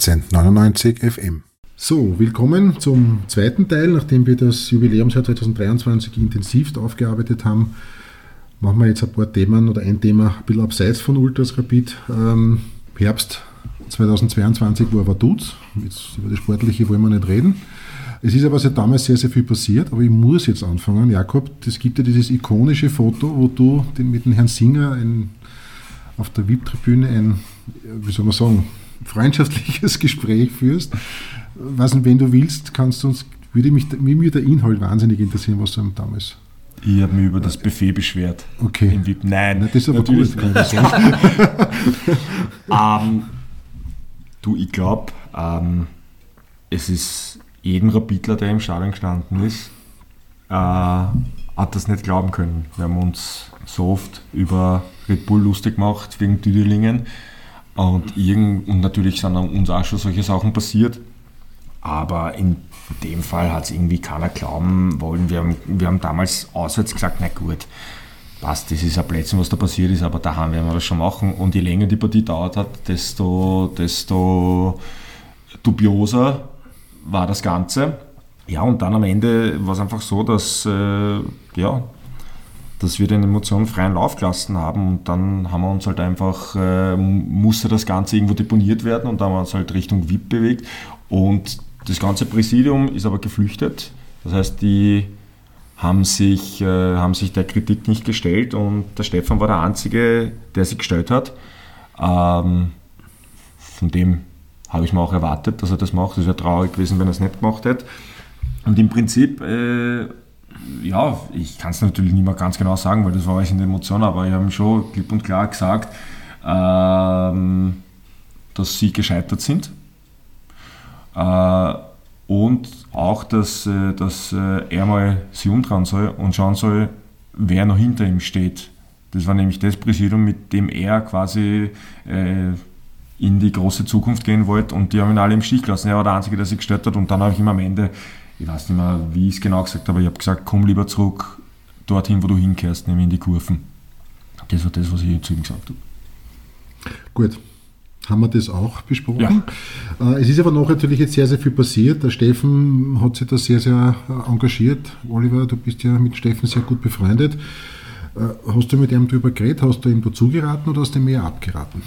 1899 FM. So, willkommen zum zweiten Teil. Nachdem wir das Jubiläumsjahr 2023 intensivst aufgearbeitet haben, machen wir jetzt ein paar Themen oder ein Thema ein bisschen abseits von Ultras Rapid. Ähm, Herbst 2022, wo er war. Jetzt über das Sportliche wollen wir nicht reden. Es ist aber seit damals sehr, sehr viel passiert, aber ich muss jetzt anfangen. Jakob, es gibt ja dieses ikonische Foto, wo du mit dem Herrn Singer ein, auf der VIP-Tribüne ein, wie soll man sagen, freundschaftliches Gespräch führst. Was wenn du willst, kannst du uns, würde mich, mich der Inhalt wahnsinnig interessieren, was du damals ich habe mich über das Buffet beschwert. Okay. Im VIP. Nein, Na, das ist aber natürlich. gut. ähm, du, ich glaube, ähm, es ist jedem Rapidler, der im Stadion gestanden ist, äh, hat das nicht glauben können. Wir haben uns so oft über Red Bull lustig gemacht wegen Tüdelingen und, irgend, und natürlich sind uns auch schon solche Sachen passiert. Aber in dem Fall hat es irgendwie keiner glauben wollen. Wir haben, wir haben damals auswärts gesagt, na gut, passt, das ist ein Plätzchen, was da passiert ist, aber daheim werden wir das schon machen. Und je länger die Partie dauert hat, desto, desto dubioser war das Ganze. Ja, und dann am Ende war es einfach so, dass, äh, ja, dass wir den Emotionen freien Lauf gelassen haben und dann haben wir uns halt einfach, äh, musste das Ganze irgendwo deponiert werden und dann haben wir uns halt Richtung VIP bewegt und das ganze Präsidium ist aber geflüchtet. Das heißt, die haben sich, äh, haben sich der Kritik nicht gestellt und der Stefan war der Einzige, der sich gestellt hat. Ähm, von dem habe ich mir auch erwartet, dass er das macht. Es wäre traurig gewesen, wenn er es nicht gemacht hätte. Und im Prinzip, äh, ja, ich kann es natürlich nicht mehr ganz genau sagen, weil das war alles in der Emotion, aber ich habe ihm schon klipp und klar gesagt, ähm, dass sie gescheitert sind äh, und auch, dass, äh, dass äh, er mal sich umdrehen soll und schauen soll, wer noch hinter ihm steht. Das war nämlich das Präsidium, mit dem er quasi in die große Zukunft gehen wollte und die haben ihn alle im Stich gelassen. Er war der Einzige, der sich gestört hat und dann habe ich ihm am Ende, ich weiß nicht mehr, wie ich es genau gesagt habe, ich habe gesagt, komm lieber zurück dorthin, wo du hinkehrst, nämlich in die Kurven. Das war das, was ich zu ihm gesagt habe. Gut, haben wir das auch besprochen. Ja. Äh, es ist aber noch natürlich jetzt sehr, sehr viel passiert. Der Steffen hat sich da sehr, sehr äh, engagiert. Oliver, du bist ja mit Steffen sehr gut befreundet. Äh, hast du mit ihm darüber geredet? Hast du ihm dazu geraten oder hast du ihm mehr abgeraten?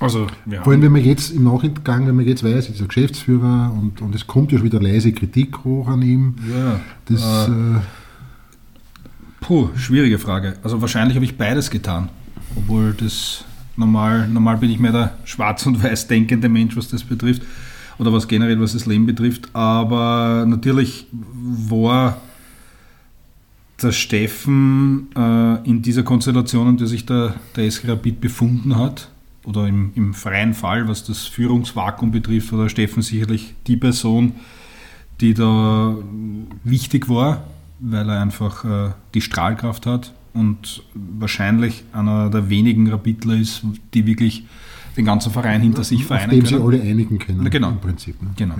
Also, Vor allem, wenn man jetzt im Nachgang, wenn man jetzt weiß, ist er Geschäftsführer und, und es kommt ja schon wieder leise Kritik hoch an ihm. Ja. Das, äh, äh, puh, schwierige Frage. Also wahrscheinlich habe ich beides getan, obwohl das Normal, normal bin ich mehr der schwarz und weiß denkende Mensch, was das betrifft oder was generell, was das Leben betrifft. Aber natürlich war der Steffen äh, in dieser Konstellation, in der sich der, der SK Rapid befunden hat, oder im, im freien Fall, was das Führungsvakuum betrifft, war der Steffen sicherlich die Person, die da wichtig war, weil er einfach äh, die Strahlkraft hat und wahrscheinlich einer der wenigen Rapidler ist, die wirklich den ganzen Verein hinter sich vereinen Auf dem können. sie alle einigen können, Na, genau. im Prinzip. Ne? Genau.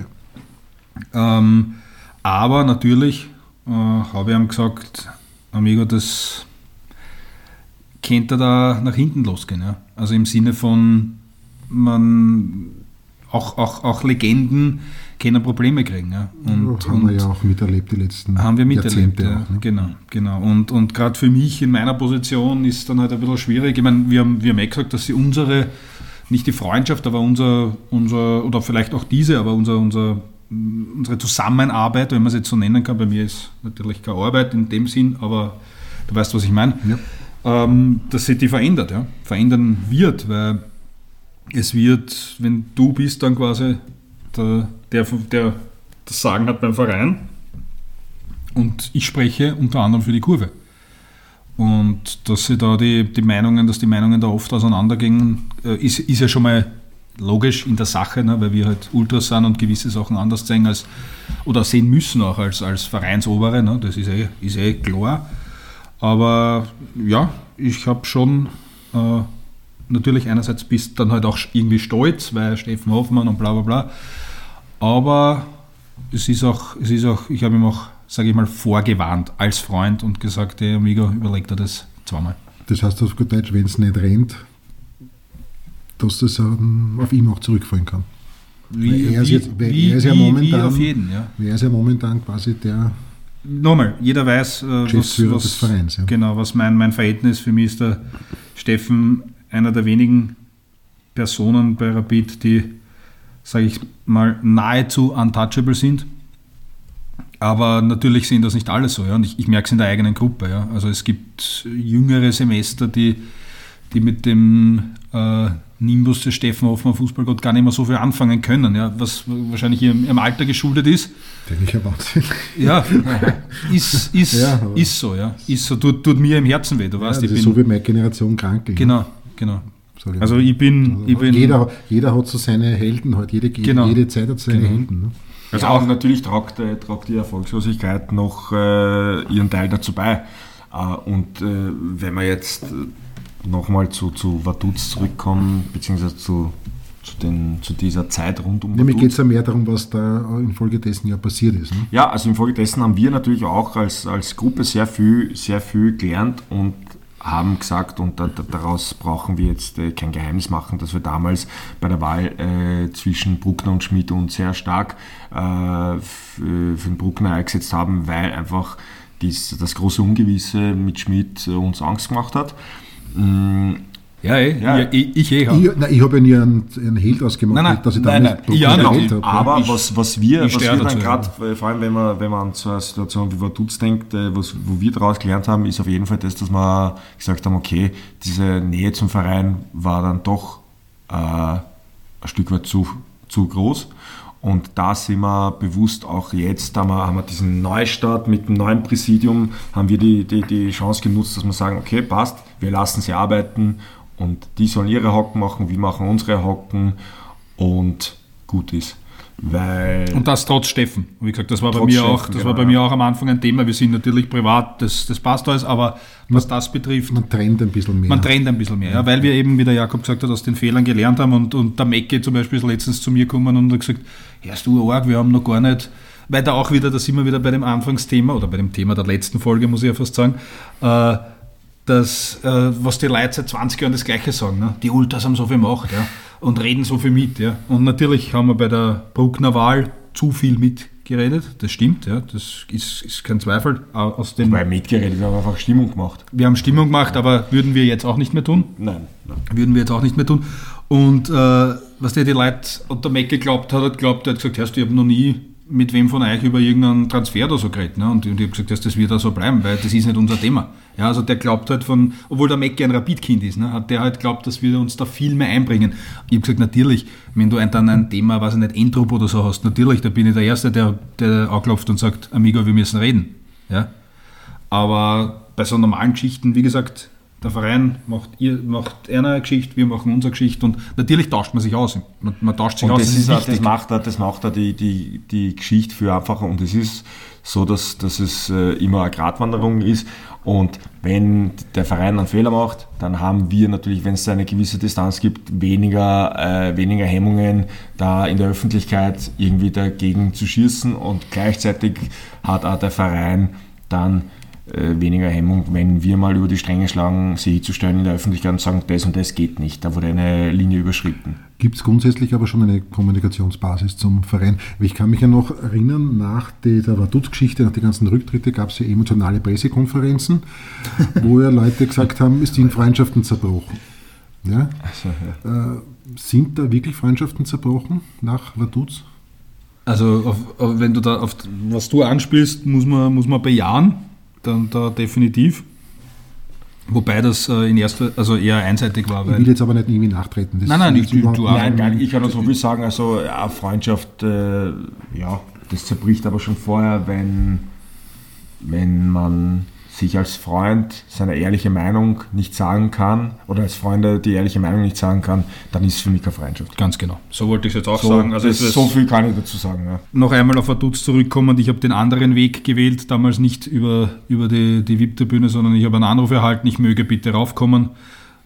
Ja. Ähm, aber natürlich äh, habe ich ihm gesagt, Amigo, das könnte da nach hinten losgehen. Ja? Also im Sinne von, man auch, auch, auch Legenden keine Probleme kriegen. Ja. Und, haben und wir ja auch miterlebt die letzten haben wir miterlebt, ja. Auch, ne? Genau, genau. Und, und gerade für mich in meiner Position ist dann halt ein bisschen schwierig. Ich meine, wir haben, wir haben eh gesagt, dass sie unsere, nicht die Freundschaft, aber unser, unser oder vielleicht auch diese, aber unser, unser, unsere Zusammenarbeit, wenn man es jetzt so nennen kann, bei mir ist natürlich keine Arbeit in dem Sinn, aber du weißt, was ich meine, ja. Ähm, dass sich die verändert, ja, verändern wird, weil es wird, wenn du bist dann quasi der, der, der das Sagen hat beim Verein und ich spreche unter anderem für die Kurve. Und dass sie da die, die Meinungen, dass die Meinungen da oft auseinandergingen, äh, ist, ist ja schon mal logisch in der Sache, ne, weil wir halt Ultras sind und gewisse Sachen anders sehen als oder sehen müssen auch als, als Vereinsobere, ne, das ist eh, ist eh klar. Aber ja, ich habe schon äh, natürlich einerseits bist dann halt auch irgendwie stolz, weil Steffen Hoffmann und bla bla bla. Aber es ist auch, es ist auch ich habe ihm auch, sage ich mal, vorgewarnt als Freund und gesagt, hey Amigo, überleg dir das zweimal. Das heißt auf gut Deutsch, wenn es nicht rennt, dass das ähm, auf ihn auch zurückfallen kann. Wie, er ist, wie, jetzt, weil wie, er ist ja wie- momentan, wie auf jeden, ja. weil er ist ja momentan quasi der Nochmal, jeder weiß, äh, was, was, Vereins, ja. genau, was mein, mein Verhältnis für mich ist. Der Steffen, einer der wenigen Personen bei Rapid, die, sage ich mal, nahezu untouchable sind. Aber natürlich sind das nicht alle so. Ja? Und ich, ich merke es in der eigenen Gruppe. Ja? Also es gibt jüngere Semester, die, die mit dem äh, Nimbus des Steffen Hoffmann Fußballgott gar nicht mehr so viel anfangen können. Ja? Was wahrscheinlich ihrem, ihrem Alter geschuldet ist. täglicher Wahnsinn. Ja, ist, ist, Ja, ist so, ja. Ist so, tut, tut mir im Herzen weh, du Ja, weißt, das ich ist bin. so wie meine Generation krank. genau, genau. Ich Also ich bin, ich bin jeder, jeder hat so seine Helden halt. Jede, Genau. jede Zeit hat seine Genau. Helden. Ne? Also auch natürlich tragt, äh, tragt die Erfolgslosigkeit noch äh, ihren Teil dazu bei. Äh, und äh, wenn wir jetzt äh, nochmal zu, zu Vaduz zurückkommen, beziehungsweise zu, zu, den, zu dieser Zeit rund um Vaduz. geht es ja mehr darum, was da infolgedessen ja passiert ist. Ne? Ja, also infolgedessen haben wir natürlich auch als, als Gruppe sehr viel, sehr viel gelernt und haben gesagt, und da, da, daraus brauchen wir jetzt äh, kein Geheimnis machen, dass wir damals bei der Wahl äh, zwischen Bruckner und Schmidt uns sehr stark äh, äh, für den Bruckner eingesetzt haben, weil einfach dies, das große Ungewisse mit Schmidt äh, uns Angst gemacht hat. Mm, ja, ey, Ja. ja. Ich, ich eh, ja. Ich, nein, ich habe ja nie einen, einen Held ausgemacht, Nein, nein, dass ich ich Bruckner nicht. gewählt habe. Aber Ich- was, was wir, ich was wir dann gerade, äh, vor allem wenn man, wenn man an so eine Situation wie Vaduz denkt, äh, was, wo wir daraus gelernt haben, ist auf jeden Fall das, dass wir gesagt haben, okay, diese Nähe zum Verein war dann doch äh, ein Stück weit zu, zu groß. Und da sind wir bewusst auch jetzt, haben wir, haben wir diesen Neustart mit dem neuen Präsidium, haben wir die, die, die Chance genutzt, dass wir sagen, okay, passt, wir lassen sie arbeiten und die sollen ihre Hocken machen, wir machen unsere Hocken und gut ist. Weil Und das trotz Steffen. Wie gesagt, das war bei mir auch, das genau, war bei ja. mir auch am Anfang ein Thema. Wir sind natürlich privat, das, das passt alles, aber was das betrifft, Man trennt ein bisschen mehr. Man trennt ein bisschen mehr, ja, weil wir eben, wie der Jakob gesagt hat, aus den Fehlern gelernt haben und, und der Mecke zum Beispiel ist letztens zu mir gekommen und hat gesagt, hörst du arg, wir haben noch gar nicht, weil da auch wieder, da sind wir wieder bei dem Anfangsthema oder bei dem Thema der letzten Folge, muss ich ja fast sagen, äh, dass, äh, was die Leute seit 20 Jahren das Gleiche sagen, ne? die Ultras haben so viel Macht ja, und reden so viel mit. Ja. Und natürlich haben wir bei der Bruckner Wahl zu viel mitgeredet, das stimmt, ja, das ist, ist kein Zweifel. Aus den, weil mitgeredet, wir haben einfach Stimmung gemacht. wir haben Stimmung gemacht, aber würden wir jetzt auch nicht mehr tun Nein, nein. würden wir jetzt auch nicht mehr tun. Und äh, was der die Leute und der Mac geglaubt hat, hat glaubt, er hat gesagt, hörst du, ich habe noch nie mit wem von euch über irgendeinen Transfer oder so geredet. Ne? Und, und ich habe gesagt, das wird auch so bleiben, weil das ist nicht unser Thema. Ja, also der glaubt halt von, obwohl der Mac ein Rapid-Kind ist, ne, hat der halt glaubt, dass wir uns da viel mehr einbringen. Ich habe gesagt, natürlich, wenn du ein, dann ein Thema, weiß ich nicht, Entrup oder so hast, natürlich, da bin ich der Erste, der, der anklopft und sagt, Amigo, wir müssen reden. Ja? Aber bei so normalen Geschichten, wie gesagt, der Verein macht, ihr, macht eine Geschichte, wir machen unsere Geschichte und natürlich tauscht man sich aus. Man, man tauscht sich Und aus, das, ist, auch- das macht, auch- das macht auch die, die, die Geschichte viel einfacher. Und es ist so, dass, dass es äh, immer eine Gratwanderung ist. Und wenn der Verein einen Fehler macht, dann haben wir natürlich, wenn es eine gewisse Distanz gibt, weniger, äh, weniger Hemmungen, da in der Öffentlichkeit irgendwie dagegen zu schießen. Und gleichzeitig hat auch der Verein dann weniger Hemmung, wenn wir mal über die Stränge schlagen, sie hinzustellen in der Öffentlichkeit und sagen, das und das geht nicht, da wurde eine Linie überschritten. Gibt es grundsätzlich aber schon eine Kommunikationsbasis zum Verein? Ich kann mich ja noch erinnern, nach der Vaduz-Geschichte, nach den ganzen Rücktritte, gab es ja emotionale Pressekonferenzen, wo ja Leute gesagt haben, es sind Freundschaften zerbrochen. Ja? Äh, sind da wirklich Freundschaften zerbrochen nach Vaduz? Also auf, auf, wenn du da auf was du anspielst, muss man, muss man bejahen, dann da definitiv. Wobei das äh, in erster, also eher einseitig war. Ich will jetzt aber nicht irgendwie nachtreten. Das Nein, nein, ich- du- du nicht- auch. Nein, nicht. Ich kann nur so viel sagen. Also, eine Freundschaft, äh, ja, das zerbricht aber schon vorher, wenn, wenn man sich als Freund seine ehrliche Meinung nicht sagen kann oder als Freunde die ehrliche Meinung nicht sagen kann, dann ist es für mich keine Freundschaft. ganz genau. So wollte ich es jetzt auch So, sagen. Also das, es ist so viel kann ich dazu sagen. Ja. noch einmal auf Vaduz zurückkommen. Ich habe den anderen Weg gewählt, damals nicht über, über die, die VIP-Tribüne, sondern ich habe einen Anruf erhalten, ich möge bitte raufkommen.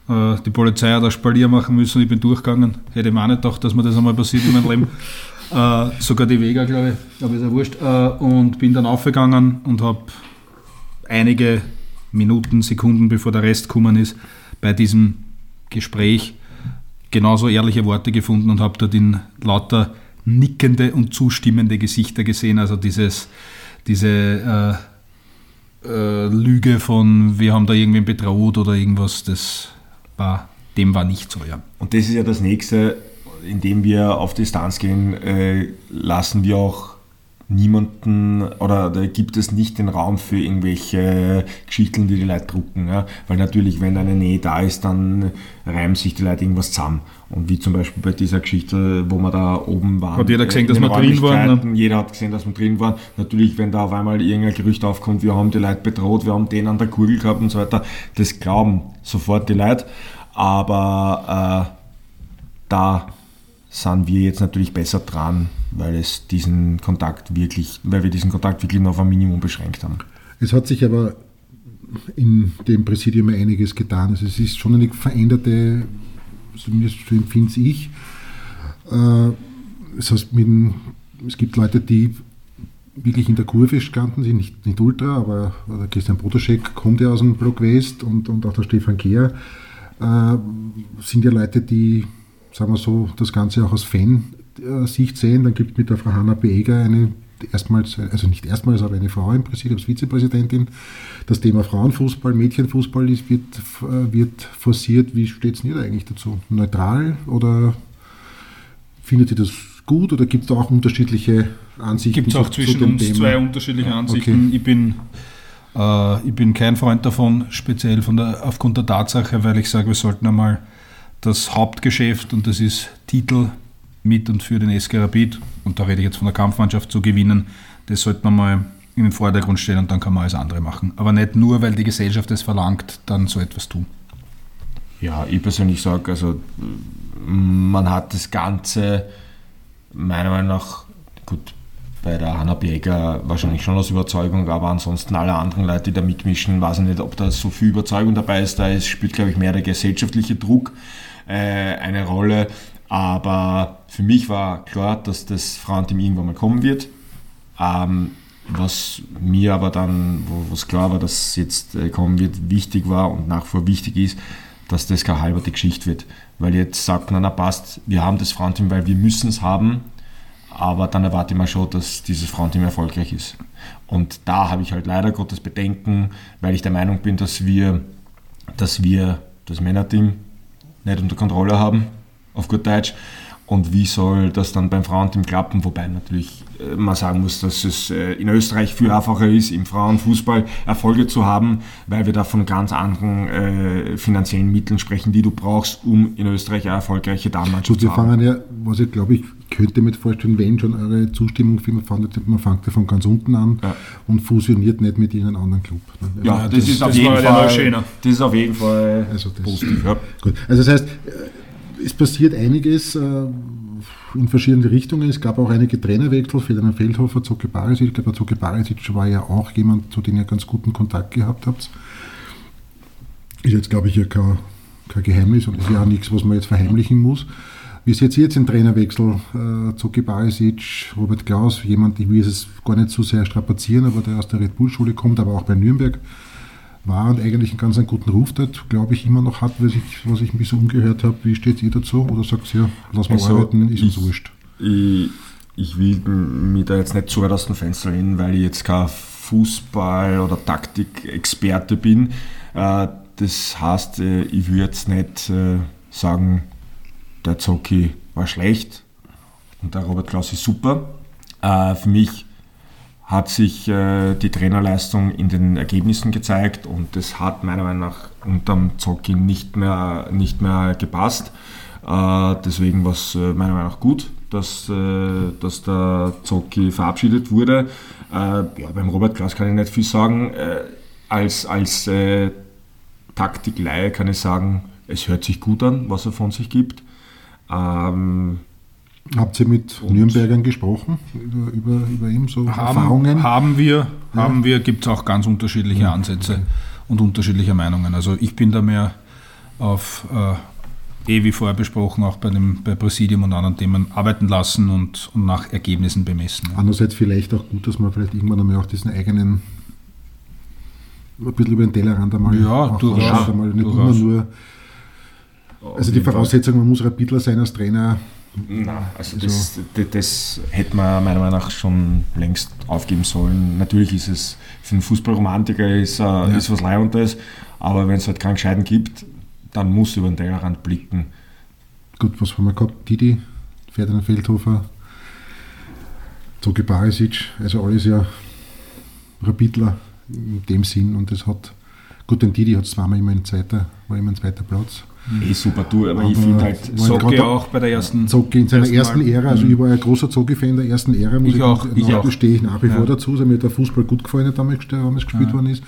Äh, Die Polizei hat ein Spalier machen müssen, ich bin durchgegangen. Hätte ich mir auch nicht gedacht, dass mir das einmal passiert in meinem Leben. Äh, sogar die Vega, glaube ich, aber ist ja wurscht. Äh, und bin dann aufgegangen und habe einige Minuten, Sekunden, bevor der Rest gekommen ist, bei diesem Gespräch genauso ehrliche Worte gefunden und habe dort in lauter nickende und zustimmende Gesichter gesehen. Also dieses, diese äh, äh, Lüge von, wir haben da irgendwen bedroht oder irgendwas, das war, dem war nicht so, ja. Und das ist ja das Nächste, indem wir auf Distanz gehen, äh, lassen wir auch niemanden oder da gibt es nicht den Raum für irgendwelche Geschichten, die die Leute drucken. Ja? Weil natürlich, wenn eine Nähe da ist, dann reimen sich die Leute irgendwas zusammen. Und wie zum Beispiel bei dieser Geschichte, wo wir da oben waren. Hat jeder gesehen, dass wir drin waren? Ne? Jeder hat gesehen, dass wir drin waren. Natürlich, wenn da auf einmal irgendein Gerücht aufkommt, wir haben die Leute bedroht, wir haben den an der Kugel gehabt und so weiter, das glauben sofort die Leute. Aber äh, da sind wir jetzt natürlich besser dran, weil es diesen Kontakt wirklich, weil wir diesen Kontakt wirklich nur auf ein Minimum beschränkt haben. Es hat sich aber in dem Präsidium einiges getan. Also es ist schon eine veränderte, zumindest empfinde ich. Äh, das heißt, mit, es gibt Leute, die wirklich in der Kurve standen sind, nicht, nicht Ultra, aber der Christian Bodaschek kommt ja aus dem Block West und, und auch der Stefan Kehr äh, sind ja Leute, die sagen wir so, das Ganze auch aus Fan-Sicht sehen. Dann gibt mit der Frau Hanna Beeger eine erstmals, also nicht erstmals, aber eine Frau im Präsidium als Vizepräsidentin. Das Thema Frauenfußball, Mädchenfußball ist, wird, wird forciert. Wie steht es denn da eigentlich dazu? Neutral oder findet ihr das gut oder gibt es da auch unterschiedliche Ansichten? Gibt es auch zwischen uns Thema? zwei unterschiedliche Ansichten. Okay. Ich, bin, äh, ich bin kein Freund davon, speziell von der, aufgrund der Tatsache, weil ich sage, wir sollten einmal das Hauptgeschäft und das ist Titel mit und für den SK Rapid, und da rede ich jetzt von der Kampfmannschaft zu gewinnen, das sollte man mal in den Vordergrund stellen und dann kann man alles andere machen. Aber nicht nur, weil die Gesellschaft es verlangt, dann so etwas tun. Ja, ich persönlich sage, also man hat das Ganze meiner Meinung nach, gut, bei der Hanna Beger wahrscheinlich schon aus Überzeugung, aber ansonsten alle anderen Leute, die da mitmischen, weiß ich nicht, ob da so viel Überzeugung dabei ist. Da spielt, glaube ich, mehr der gesellschaftliche Druck äh, eine Rolle. Aber für mich war klar, dass das Frauenteam irgendwann mal kommen wird. Ähm, was mir aber dann, wo es klar war, dass es jetzt äh, kommen wird, wichtig war und nach wie vor wichtig ist, dass das keine halbe Geschichte wird. Weil jetzt sagt man, na passt, wir haben das Frauenteam, weil wir müssen es haben aber dann erwarte ich mal schon, dass dieses Frauenteam erfolgreich ist. Und da habe ich halt leider Gottes Bedenken, weil ich der Meinung bin, dass wir, dass wir das Männerteam nicht unter Kontrolle haben, auf gut Deutsch. Und wie soll das dann beim Frauenteam klappen? Wobei natürlich äh, man sagen muss, dass es äh, in Österreich viel einfacher ist, im Frauenfußball Erfolge zu haben, weil wir da von ganz anderen äh, finanziellen Mitteln sprechen, die du brauchst, um in Österreich eine erfolgreiche Damenmannschaft zu haben. Wir fangen ja, was ich glaube ich, könnte mir vorstellen, wenn schon eure Zustimmung findet, man fängt ja von ganz unten an ja. und fusioniert nicht mit irgendeinem anderen Club. Ne? Ja, das, das, ist, auf das jeden Fall, das ist auf jeden Fall also positiv. Ja. Gut. Also das heißt, es passiert einiges äh, in verschiedene Richtungen. Es gab auch einige Trainerwechsel, Ferdinand Feldhofer, Zoke Barisic. Ich glaube, Zoke Barisic war ja auch jemand, zu dem ihr ganz guten Kontakt gehabt habt. Ist jetzt, glaube ich, ja kein, kein Geheimnis und ist ja auch nichts, was man jetzt verheimlichen muss. Wie seht ihr jetzt den Trainerwechsel? Äh, Zoki Barisic, Robert Klaus, jemand, ich will es gar nicht so sehr strapazieren, aber der aus der Red Bull-Schule kommt, aber auch bei Nürnberg war und eigentlich einen ganz einen guten Ruf dort, glaube ich, immer noch hat, was ich, was ich ein bisschen umgehört habe. Wie steht ihr dazu? Oder sagt ihr, lass mal also arbeiten, ist uns wurscht? Ich, ich will mich da jetzt nicht zu weit aus dem Fenster lehnen, weil ich jetzt kein Fußball- oder Taktikexperte bin. Äh, das heißt, äh, ich würde jetzt nicht äh, sagen, der Zocki war schlecht und der Robert Klaus ist super. Für mich hat sich äh, die Trainerleistung in den Ergebnissen gezeigt und das hat meiner Meinung nach unterm Zocki nicht mehr, nicht mehr gepasst. Äh, deswegen war es äh, meiner Meinung nach gut, dass, äh, dass der Zocki verabschiedet wurde. Äh, ja, beim Robert Klaus kann ich nicht viel sagen. Äh, als als Taktikleihe kann ich sagen, es hört sich gut an, was er von sich gibt. Ähm, Habt ihr mit und Nürnbergern gesprochen über, über, über ihm so haben, Erfahrungen? Haben wir, ja. haben wir, gibt es auch ganz unterschiedliche ja, Ansätze okay. und unterschiedliche Meinungen. Also ich bin da mehr auf, äh, eh wie vorher besprochen, auch bei dem bei Präsidium und anderen Themen arbeiten lassen und, und nach Ergebnissen bemessen. Andererseits vielleicht auch gut, dass man vielleicht irgendwann einmal auch diesen eigenen ein bisschen über den Tellerrand einmal ja, durchaus, einmal nicht durchaus. immer nur Also die Voraussetzung, man muss Rapidler sein als Trainer. Nein, also das, das, das, hätte man meiner Meinung nach schon längst aufgeben sollen. Natürlich ist es für einen Fußballromantiker ist, äh, ja. ist was Leibendes, aber wenn es halt keinen Gescheiten gibt, dann muss über den Tellerrand blicken. Gut, was haben wir gehabt? Didi, Ferdinand Feldhofer, Zogi Barisic, also alles ja Rapidler in dem Sinn und das hat, gut, den Didi hat es zweimal immer ein zweiter, war immer ein zweiter Platz. Eh super, du, aber, aber ich finde halt. Zocki auch bei der ersten. Zocki in seiner ersten, ersten Ära, also ich war ein großer Zocki-Fan der ersten Ära, muss ich, ich auch. Ich auch. stehe ich nach wie vor dazu, also mir hat der Fußball gut gefallen, der damals, damals gespielt ja. worden ist.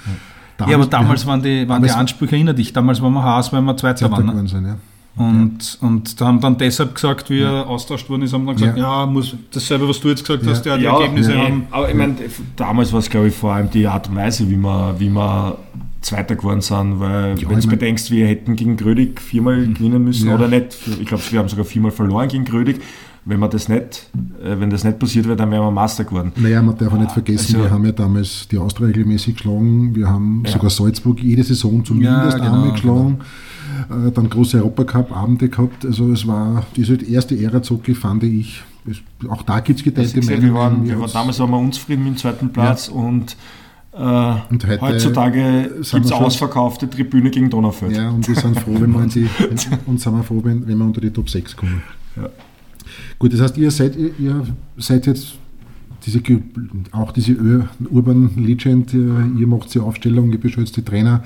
Damals, ja, aber damals waren die, waren die Ansprüche, erinnere dich, damals waren wir Haas, weil wir Zweiter waren. Ne? Sein, ja. Und, ja. und da haben dann deshalb gesagt, wie er austauscht worden ist, haben dann gesagt, ja, ja muss dasselbe, was du jetzt gesagt hast, ja, die Ergebnisse haben. Aber ich meine, damals war es, glaube ich, vor allem die Art und Weise, wie man, wie man Zweiter geworden sind, weil ja, wenn du bedenkst, wir hätten gegen Grödig viermal mhm. gewinnen müssen ja. oder nicht, ich glaube, wir haben sogar viermal verloren gegen Grödig. Wenn man das nicht, äh, wenn das nicht passiert wäre, dann wären wir Master geworden. Naja, man darf auch nicht vergessen, also, wir haben ja damals die Austria regelmäßig geschlagen, wir haben ja. sogar Salzburg jede Saison zumindest ja, genau, einmal geschlagen. Genau. Dann große Europacup-Abende gehabt. Also es war diese erste Ära Zocki, fand ich. Auch da gibt es geteilte Meinungen. Wir waren, wir waren, damals waren wir unzufrieden mit dem zweiten Platz und heute heutzutage gibt es ausverkaufte Tribüne gegen Donaufeld. Ja, und wir sind froh, wenn wir, die, und sind wir froh, wenn, wenn wir unter die Top 6 kommen. Ja. Gut, das heißt, ihr seid, ihr seid jetzt diese, auch diese Urban Legend, ihr macht die Aufstellung, ihr beschützt die Trainer.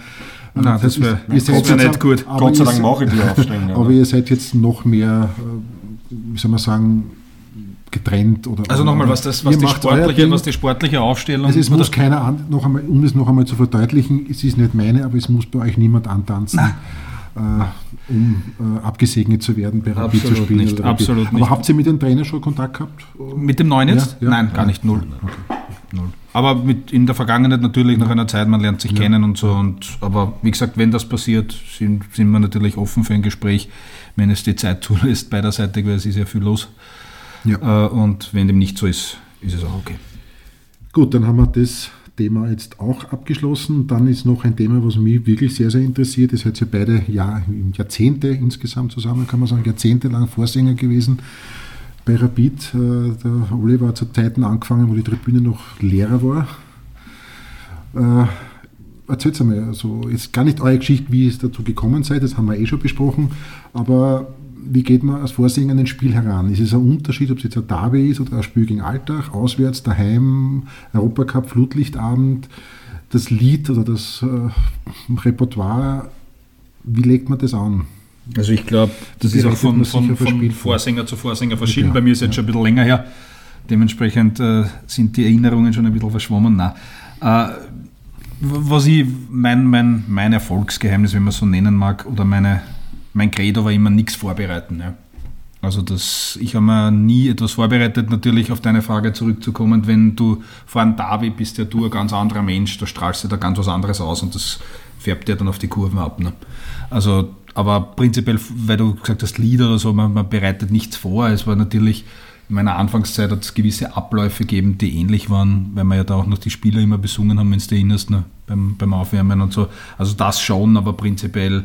Nein, das, das wäre wär nicht gut. Gott sei Dank mache ich die Aufstellung. aber ihr seid jetzt noch mehr, äh, wie soll man sagen, getrennt. Oder, also nochmal, was, das, was, die sportliche, was die sportliche Aufstellung... Also es muss keiner, an, noch einmal, um es noch einmal zu verdeutlichen, es ist nicht meine, aber es muss bei euch niemand antanzen. Äh, um äh, abgesegnet zu werden bei Rapid zu spielen. Nicht, absolut aber nicht. habt ihr mit dem Trainer schon Kontakt gehabt? Mit dem neuen jetzt? Ja, ja. Nein, gar nicht, null. Okay. null. Aber mit in der Vergangenheit natürlich nach einer Zeit, man lernt sich ja. kennen und so. Und, aber wie gesagt, wenn das passiert, sind, sind wir natürlich offen für ein Gespräch, wenn es die Zeit zulässt, beiderseitig, weil es ist ja viel los. Ja. Äh, und wenn dem nicht so ist, ist es auch okay. Gut, dann haben wir das Thema jetzt auch abgeschlossen. Dann ist noch ein Thema, was mich wirklich sehr, sehr interessiert. Ihr seid ja beide Jahr, Jahrzehnte insgesamt zusammen, kann man sagen, jahrzehntelang Vorsänger gewesen bei Rapid. Äh, der Oliver hat zu Zeiten angefangen, wo die Tribüne noch leerer war. Äh, erzählt einmal, also jetzt gar nicht eure Geschichte, wie es dazu gekommen seid, das haben wir eh schon besprochen, aber wie geht man als Vorsänger an ein Spiel heran? Ist es ein Unterschied, ob es jetzt ein Derby ist oder ein Spiel gegen Alltag, auswärts, daheim, Europacup, Flutlichtabend, das Lied oder das äh, Repertoire, wie legt man das an? Also ich glaube, das ist auch von, von, von Vorsänger zu Vorsänger verschieden. Ja, Bei mir ist es jetzt schon ein bisschen länger her. Dementsprechend äh, sind die Erinnerungen schon ein bisschen verschwommen. Nein. Äh, was ich, mein, mein, mein Erfolgsgeheimnis, wenn man es so nennen mag, oder meine, mein Credo war immer nichts vorbereiten. Ja. Also das, ich habe mir nie etwas vorbereitet, natürlich auf deine Frage zurückzukommen, wenn du vor einem Derby bist, ja du ein ganz anderer Mensch, da strahlst du da ganz was anderes aus und das färbt dir dann auf die Kurven ab. Ne? Also, aber prinzipiell, weil du gesagt hast, Lieder oder so, man, man bereitet nichts vor. Es war natürlich, in meiner Anfangszeit hat es gewisse Abläufe gegeben, die ähnlich waren, weil wir ja da auch noch die Spieler immer besungen haben, wenn du erinnerst, ne? beim, beim Aufwärmen und so. Also das schon, aber prinzipiell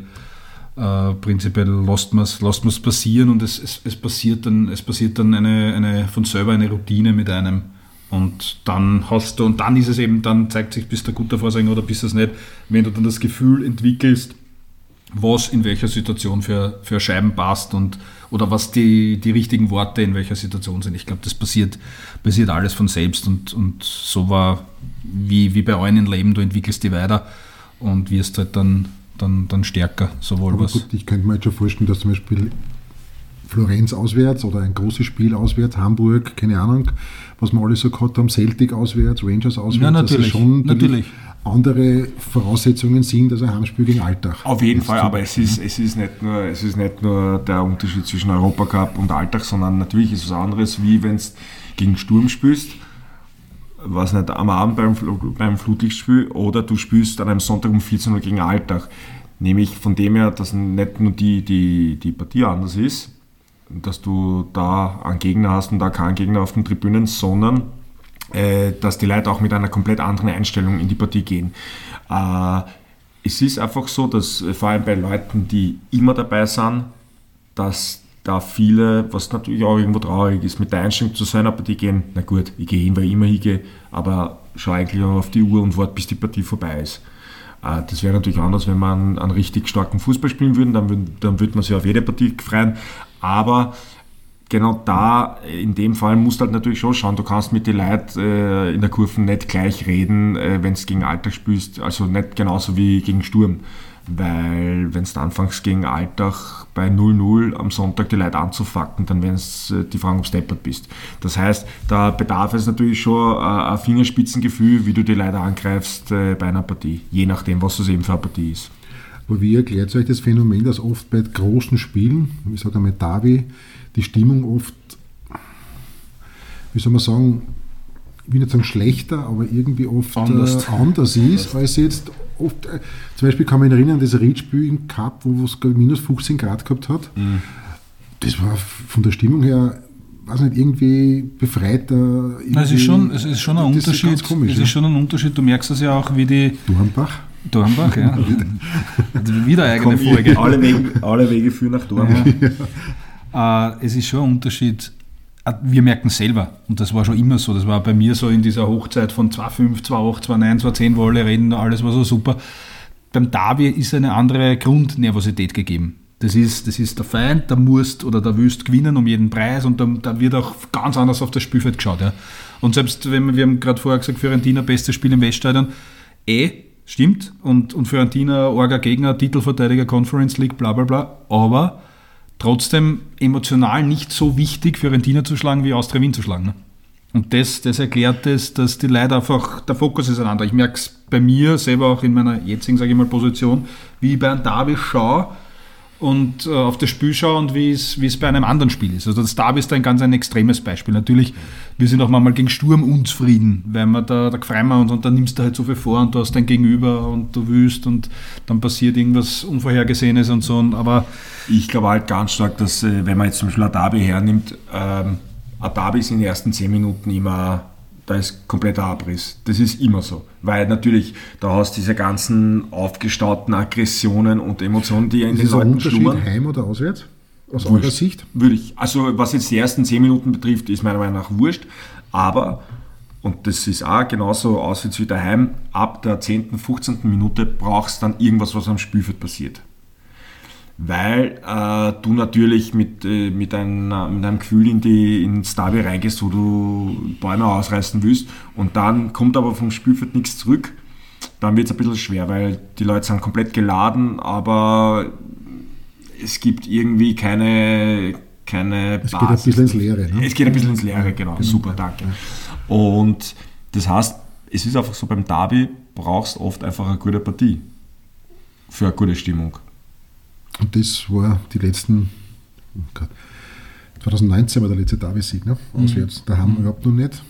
äh, prinzipiell lässt man es passieren und es, es, es, passiert dann, es passiert dann eine, eine, von selber eine Routine mit einem. Und dann hast du, und dann ist es eben, dann zeigt sich, bist du ein guter Vorsänger oder bist du es nicht, wenn du dann das Gefühl entwickelst, was in welcher Situation für, für Scheiben passt und oder was die, die richtigen Worte in welcher Situation sind. Ich glaube, das passiert, passiert alles von selbst und, und so war wie, wie bei euch im Leben, du entwickelst die weiter und wirst halt dann dann, dann stärker. Sowohl Aber was gut, ich könnte mir jetzt schon vorstellen, dass zum Beispiel Florenz auswärts oder ein großes Spiel auswärts, Hamburg, keine Ahnung, was wir alles so gehabt haben, Celtic auswärts, Rangers auswärts, ja, natürlich, schon natürlich. andere Voraussetzungen sind als ein Heimspiel gegen Alltag. Auf jeden Fall, aber es ist, es, ist nicht nur, es ist nicht nur der Unterschied zwischen Europacup und Alltag, sondern natürlich ist es was anderes, wie wenn du gegen Sturm spielst was nicht, am Abend beim, beim Flutlichtspiel oder du spielst an einem Sonntag um 14 Uhr gegen Alltag. Nämlich von dem her, dass nicht nur die, die, die Partie anders ist, dass du da einen Gegner hast und da keinen Gegner auf den Tribünen, sondern äh, dass die Leute auch mit einer komplett anderen Einstellung in die Partie gehen. Äh, es ist einfach so, dass äh, vor allem bei Leuten, die immer dabei sind, dass da viele, was natürlich auch irgendwo traurig ist, mit der Einstellung zu sein, aber die gehen, na gut, ich gehe hin, weil ich immer hingehe, aber schau eigentlich auch auf die Uhr und warte, bis die Partie vorbei ist. Äh, das wäre natürlich anders, wenn man einen richtig starken Fußball spielen würde, dann, dann würde man sich auf jede Partie freuen, aber genau da, in dem Fall musst du halt natürlich schon schauen, du kannst mit den Leuten äh, in der Kurve nicht gleich reden, äh, wenn du gegen Alltag spielst, also nicht genauso wie gegen Sturm. Weil wenn du anfängst gegen Alltag bei 0-0 am Sonntag die Leute anzufacken, dann werden äh, die Fragen, ob du steppert bist. Das heißt, da bedarf es natürlich schon äh, ein Fingerspitzengefühl, wie du die Leute angreifst äh, bei einer Partie, je nachdem, was es eben für eine Partie ist. Aber wie erklärt euch das Phänomen, dass oft bei großen Spielen, ich sage einmal Davi, die Stimmung oft, wie soll man sagen, ich will nicht sagen schlechter, aber irgendwie oft anders, äh, anders ist, als jetzt oft, äh, zum Beispiel kann man mich erinnern, das Riedspiel im Cup, wo es minus 15 Grad gehabt hat, mhm. das war von der Stimmung her weiß nicht, irgendwie befreiter. Irgendwie, es, ist schon, es ist schon ein Unterschied. Ist komisch, es ist schon ein Unterschied. Du merkst das ja auch, wie die. Dornbach. Dornbach, ja. Wieder eine eigene Folge. Alle Wege, alle Wege führen nach Dornbach. Ja. Äh, es ist schon ein Unterschied. Äh, wir merken selber, und das war schon immer so, das war bei mir so in dieser Hochzeit von 2,5, 2,8, 2,9, 2,10, wo alle reden, alles war so super. Beim Derby ist eine andere Grundnervosität gegeben. Das ist, das ist der Feind, der musst oder der willst gewinnen um jeden Preis und da, da wird auch ganz anders auf das Spielfeld geschaut. Ja. Und selbst wenn wir, wir haben gerade vorher gesagt, Fiorentina bestes Spiel im Weststadion, eh, stimmt, und, und Fiorentina, Orga Gegner, Titelverteidiger, Conference League, bla bla bla, aber trotzdem emotional nicht so wichtig, Fiorentina zu schlagen, wie Austria Wien zu schlagen. Ne? Und das, das erklärt es, dass die Leute einfach, der Fokus ist einander. Ich merke es bei mir selber auch in meiner jetzigen, sage ich mal, Position, wie ich bei einem Derby schaue, und äh, auf das Spiel schaue und wie es, bei einem anderen Spiel ist. Also das Derby ist da ein ganz ein extremes Beispiel. Natürlich, wir sind auch manchmal gegen Sturm unzufrieden, weil man da, da freuen und, und dann nimmst du halt so viel vor und du hast dein Gegenüber und du willst und dann passiert irgendwas Unvorhergesehenes und so. Aber ich glaube halt ganz stark, dass äh, wenn man jetzt zum Beispiel ein Derby hernimmt, ähm, ein Derby ist in den ersten zehn Minuten immer da ist kompletter Abriss. Das ist immer so. Weil natürlich, da hast du diese ganzen aufgestauten Aggressionen und Emotionen, die in ist den Leuten schlummern. Heim oder auswärts? Aus wurscht. eurer Sicht? Würde ich. Also was jetzt die ersten 10 Minuten betrifft, ist meiner Meinung nach wurscht. Aber, und das ist auch genauso auswärts wie daheim, ab der 10., 15. Minute brauchst du dann irgendwas, was am Spielfeld passiert weil äh, du natürlich mit, äh, mit, einer, mit, einem Gefühl in die, ins Derby reingehst, wo du Bäume ausreißen willst und dann kommt aber vom Spielfeld nichts zurück, dann wird es ein bisschen schwer, weil die Leute sind komplett geladen, aber es gibt irgendwie keine, keine Es Basis. geht ein bisschen ins Leere. Ne? Es geht ein bisschen ins Leere, genau. genau. Super, danke. Und das heißt, es ist einfach so, beim Derby brauchst du oft einfach eine gute Partie für eine gute Stimmung. Und das war die letzten, oh Gott, 2019 war der letzte Derby-Sieg, ne? Mhm. Auswärts. Da haben wir überhaupt noch nicht.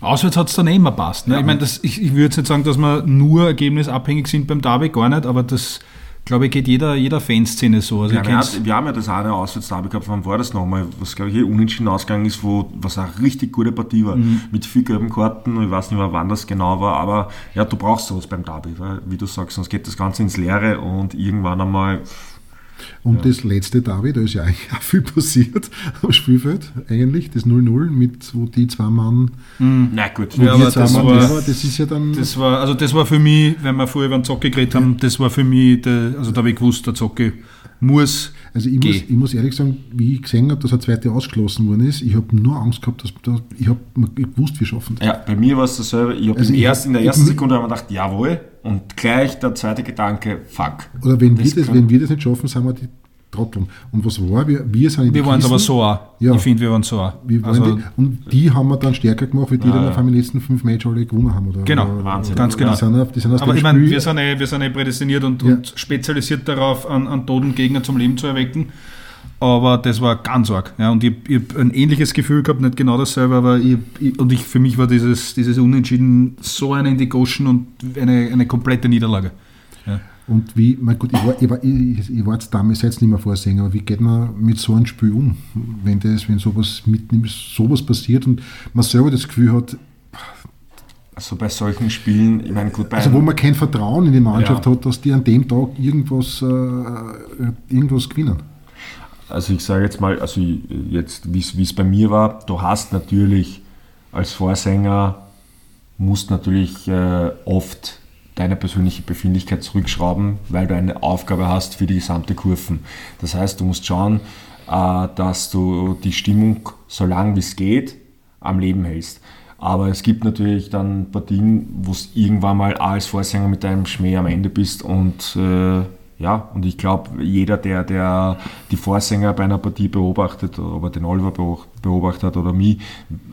Auswärts hat es dann eh immer passt. Ne? Ja. Ich meine, ich, ich würde jetzt nicht sagen, dass wir nur ergebnisabhängig sind beim Derby, gar nicht, aber das, glaube ich, geht jeder, jeder Fanszene so. Also ja, wir, hat, wir, haben ja das eine Auswärts-Derby gehabt, wann war das nochmal, was glaube ich eh unentschieden ausgegangen ist, wo, was eine richtig gute Partie war, mhm. mit viel gelben Karten, ich weiß nicht mehr, wann das genau war, aber ja, du brauchst sowas beim Derby, weil, wie du sagst, sonst geht das Ganze ins Leere und irgendwann einmal und ja. das letzte David, da ist ja eigentlich auch viel passiert am Spielfeld, eigentlich, das 0-0, mit wo die zwei Mann. Mhm. Na gut, ja, aber das, Mann, war, ja, das ist ja dann. Das war, also das war für mich, wenn wir vorher über den Zocke geredet haben, das war für mich, der, also da habe ich gewusst, der Zocke muss. Also ich muss, ich muss, ehrlich sagen, wie ich gesehen habe, dass eine zweite ausgeschlossen worden ist, ich habe nur Angst gehabt, dass da, ich habe gewusst, wir schaffen das. Ja, bei mir war es dasselbe. Ich habe also erst, in der ersten Sekunde habe gedacht, jawohl, und gleich der zweite Gedanke, fuck. Oder wenn, wir das, wenn wir das nicht schaffen, sind wir die Trotteln. Und was war? Wir, wir sind in Wir waren aber so auch. Ja. Ich finde, wir waren so auch. Also, die, und die haben wir dann stärker gemacht, weil die ja, dann auf einmal die letzten fünf Matches alle gewonnen haben. Oder, genau, oder, Wahnsinn. Ganz genau. Die sind auf, die sind aber ich meine, wir sind, eh, wir sind eh prädestiniert und, ja. und spezialisiert darauf, an, an toten Gegner zum Leben zu erwecken. Aber das war ganz arg. Ja, und ich, ich habe ein ähnliches Gefühl gehabt, nicht genau dasselbe, aber ich, ich, und ich, für mich war dieses, dieses Unentschieden so eine Indication und eine, eine komplette Niederlage. Ja. Und wie, mein Gott, ich war, ich war, ich, ich war jetzt damals jetzt nicht mehr vorsehen, aber wie geht man mit so einem Spiel um, wenn das, wenn sowas mitnimmt, sowas passiert und man selber das Gefühl hat, Also bei solchen Spielen, ich meine, gut, bei Also wo man kein Vertrauen in die Mannschaft ja. hat, dass die an dem Tag irgendwas, äh, irgendwas gewinnen. Also ich sage jetzt mal, also jetzt, wie es bei mir war, du hast natürlich als Vorsänger, musst natürlich äh, oft deine persönliche Befindlichkeit zurückschrauben, weil du eine Aufgabe hast für die gesamte Kurven. Das heißt, du musst schauen, äh, dass du die Stimmung so lange wie es geht am Leben hältst. Aber es gibt natürlich dann Partien, wo es irgendwann mal als Vorsänger mit deinem Schmäh am Ende bist und äh, ja, und ich glaube, jeder, der, der die Vorsänger bei einer Partie beobachtet, ob er den Oliver beobachtet hat oder mich,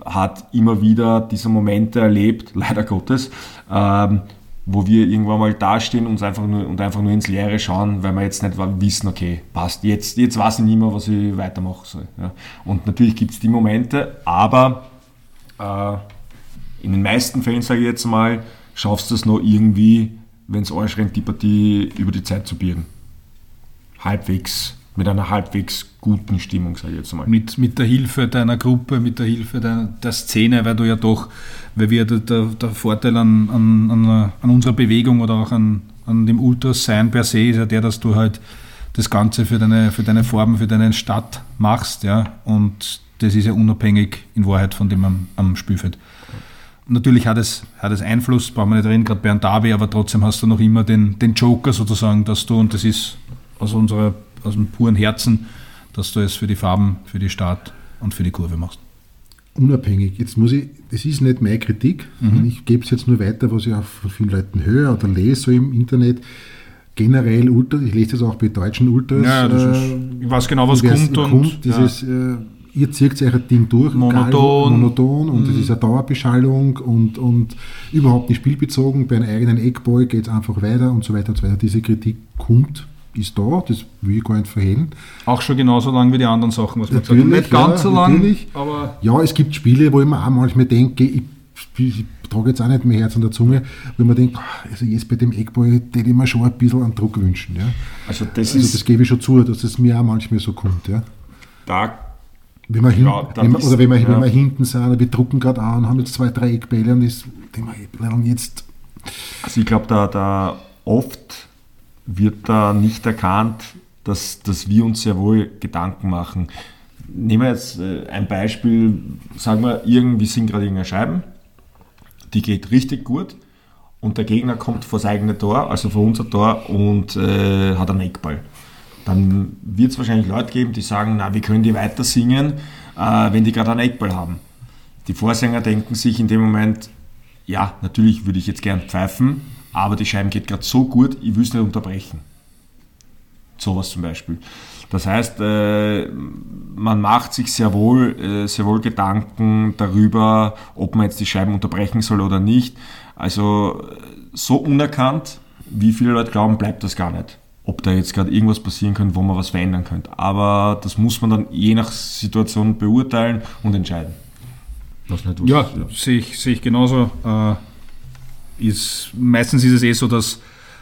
hat immer wieder diese Momente erlebt, leider Gottes, ähm, wo wir irgendwann mal dastehen und einfach nur, und einfach nur ins Leere schauen, weil wir jetzt nicht wissen, okay, passt, jetzt, jetzt weiß ich nicht mehr, was ich weitermachen soll. Ja. Und natürlich gibt es die Momente, aber äh, in den meisten Fällen, sage ich jetzt mal, schaffst du es noch irgendwie, wenn es anschränkt, die Partie über die Zeit zu biegen. Halbwegs, mit einer halbwegs guten Stimmung, sage ich jetzt mal. Mit, mit der Hilfe deiner Gruppe, mit der Hilfe der, der Szene, weil du ja doch, weil wir der, der, Vorteil an, an, an, an, unserer Bewegung oder auch an, an dem Ultrasein per se ist ja der, dass du halt das Ganze für deine, für deine Formen, für deine Stadt machst, ja, und das ist ja unabhängig in Wahrheit von dem am, am Spielfeld. Natürlich hat es, hat es Einfluss, brauchen wir nicht reden, gerade einem Derby, aber trotzdem hast du noch immer den, den Joker sozusagen, dass du, und das ist aus, unserer, aus dem puren Herzen, dass du es für die Farben, für die Start und für die Kurve machst. Unabhängig. Jetzt muss ich, das ist nicht meine Kritik, mhm. ich gebe es jetzt nur weiter, was ich auch von vielen Leuten höre oder lese so im Internet generell Ultras, ich lese das auch bei deutschen Ultras. Ja, äh, ist, ich weiß genau, was kommt. Und, kommt dieses, ja. äh, ihr zieht euch ein Ding durch, monoton, monoton und es mhm. ist eine Dauerbeschallung und, und überhaupt nicht spielbezogen. Bei einem eigenen Eckball geht es einfach weiter und so weiter und so weiter. Diese Kritik kommt, ist da, das will ich gar nicht verhehlen. Auch schon genauso lang wie die anderen Sachen, was man natürlich, sagt. Nicht ganz ja, so lang, aber... Ja, es gibt Spiele, wo ich mir auch manchmal denke, ich, ich, ich trage jetzt auch nicht mehr Herz an der Zunge, wo man denkt, also jetzt bei dem Eckball hätte ich mir schon ein bisschen an Druck wünschen. Ja. Also, das, also das gebe ich schon zu, dass es mir auch manchmal so kommt. Ja. Da wenn wir, hin, wenn wir, oder wenn wir, ja. wenn wir hinten sind, wir drucken gerade an, haben jetzt zwei, drei Eckbälle und das, denken jetzt. Also ich glaube, da, da oft wird da nicht erkannt, dass, dass wir uns sehr wohl Gedanken machen. Nehmen wir jetzt äh, ein Beispiel, sagen wir, irgendwie sind gerade irgendeine Scheiben, die geht richtig gut und der Gegner kommt vor das eigene Tor, also vor unser Tor und äh, hat einen Eckball dann wird es wahrscheinlich Leute geben, die sagen, na, wie können die weiter singen, äh, wenn die gerade einen Eckball haben. Die Vorsänger denken sich in dem Moment, ja, natürlich würde ich jetzt gern pfeifen, aber die Scheiben geht gerade so gut, ich will es nicht unterbrechen. Sowas zum Beispiel. Das heißt, äh, man macht sich sehr wohl, äh, sehr wohl Gedanken darüber, ob man jetzt die Scheiben unterbrechen soll oder nicht. Also so unerkannt, wie viele Leute glauben, bleibt das gar nicht ob da jetzt gerade irgendwas passieren könnte, wo man was verändern könnte. Aber das muss man dann je nach Situation beurteilen und entscheiden. Nicht, ja, ja. Sehe, ich, sehe ich genauso. Äh, ist, meistens ist es eh so, dass,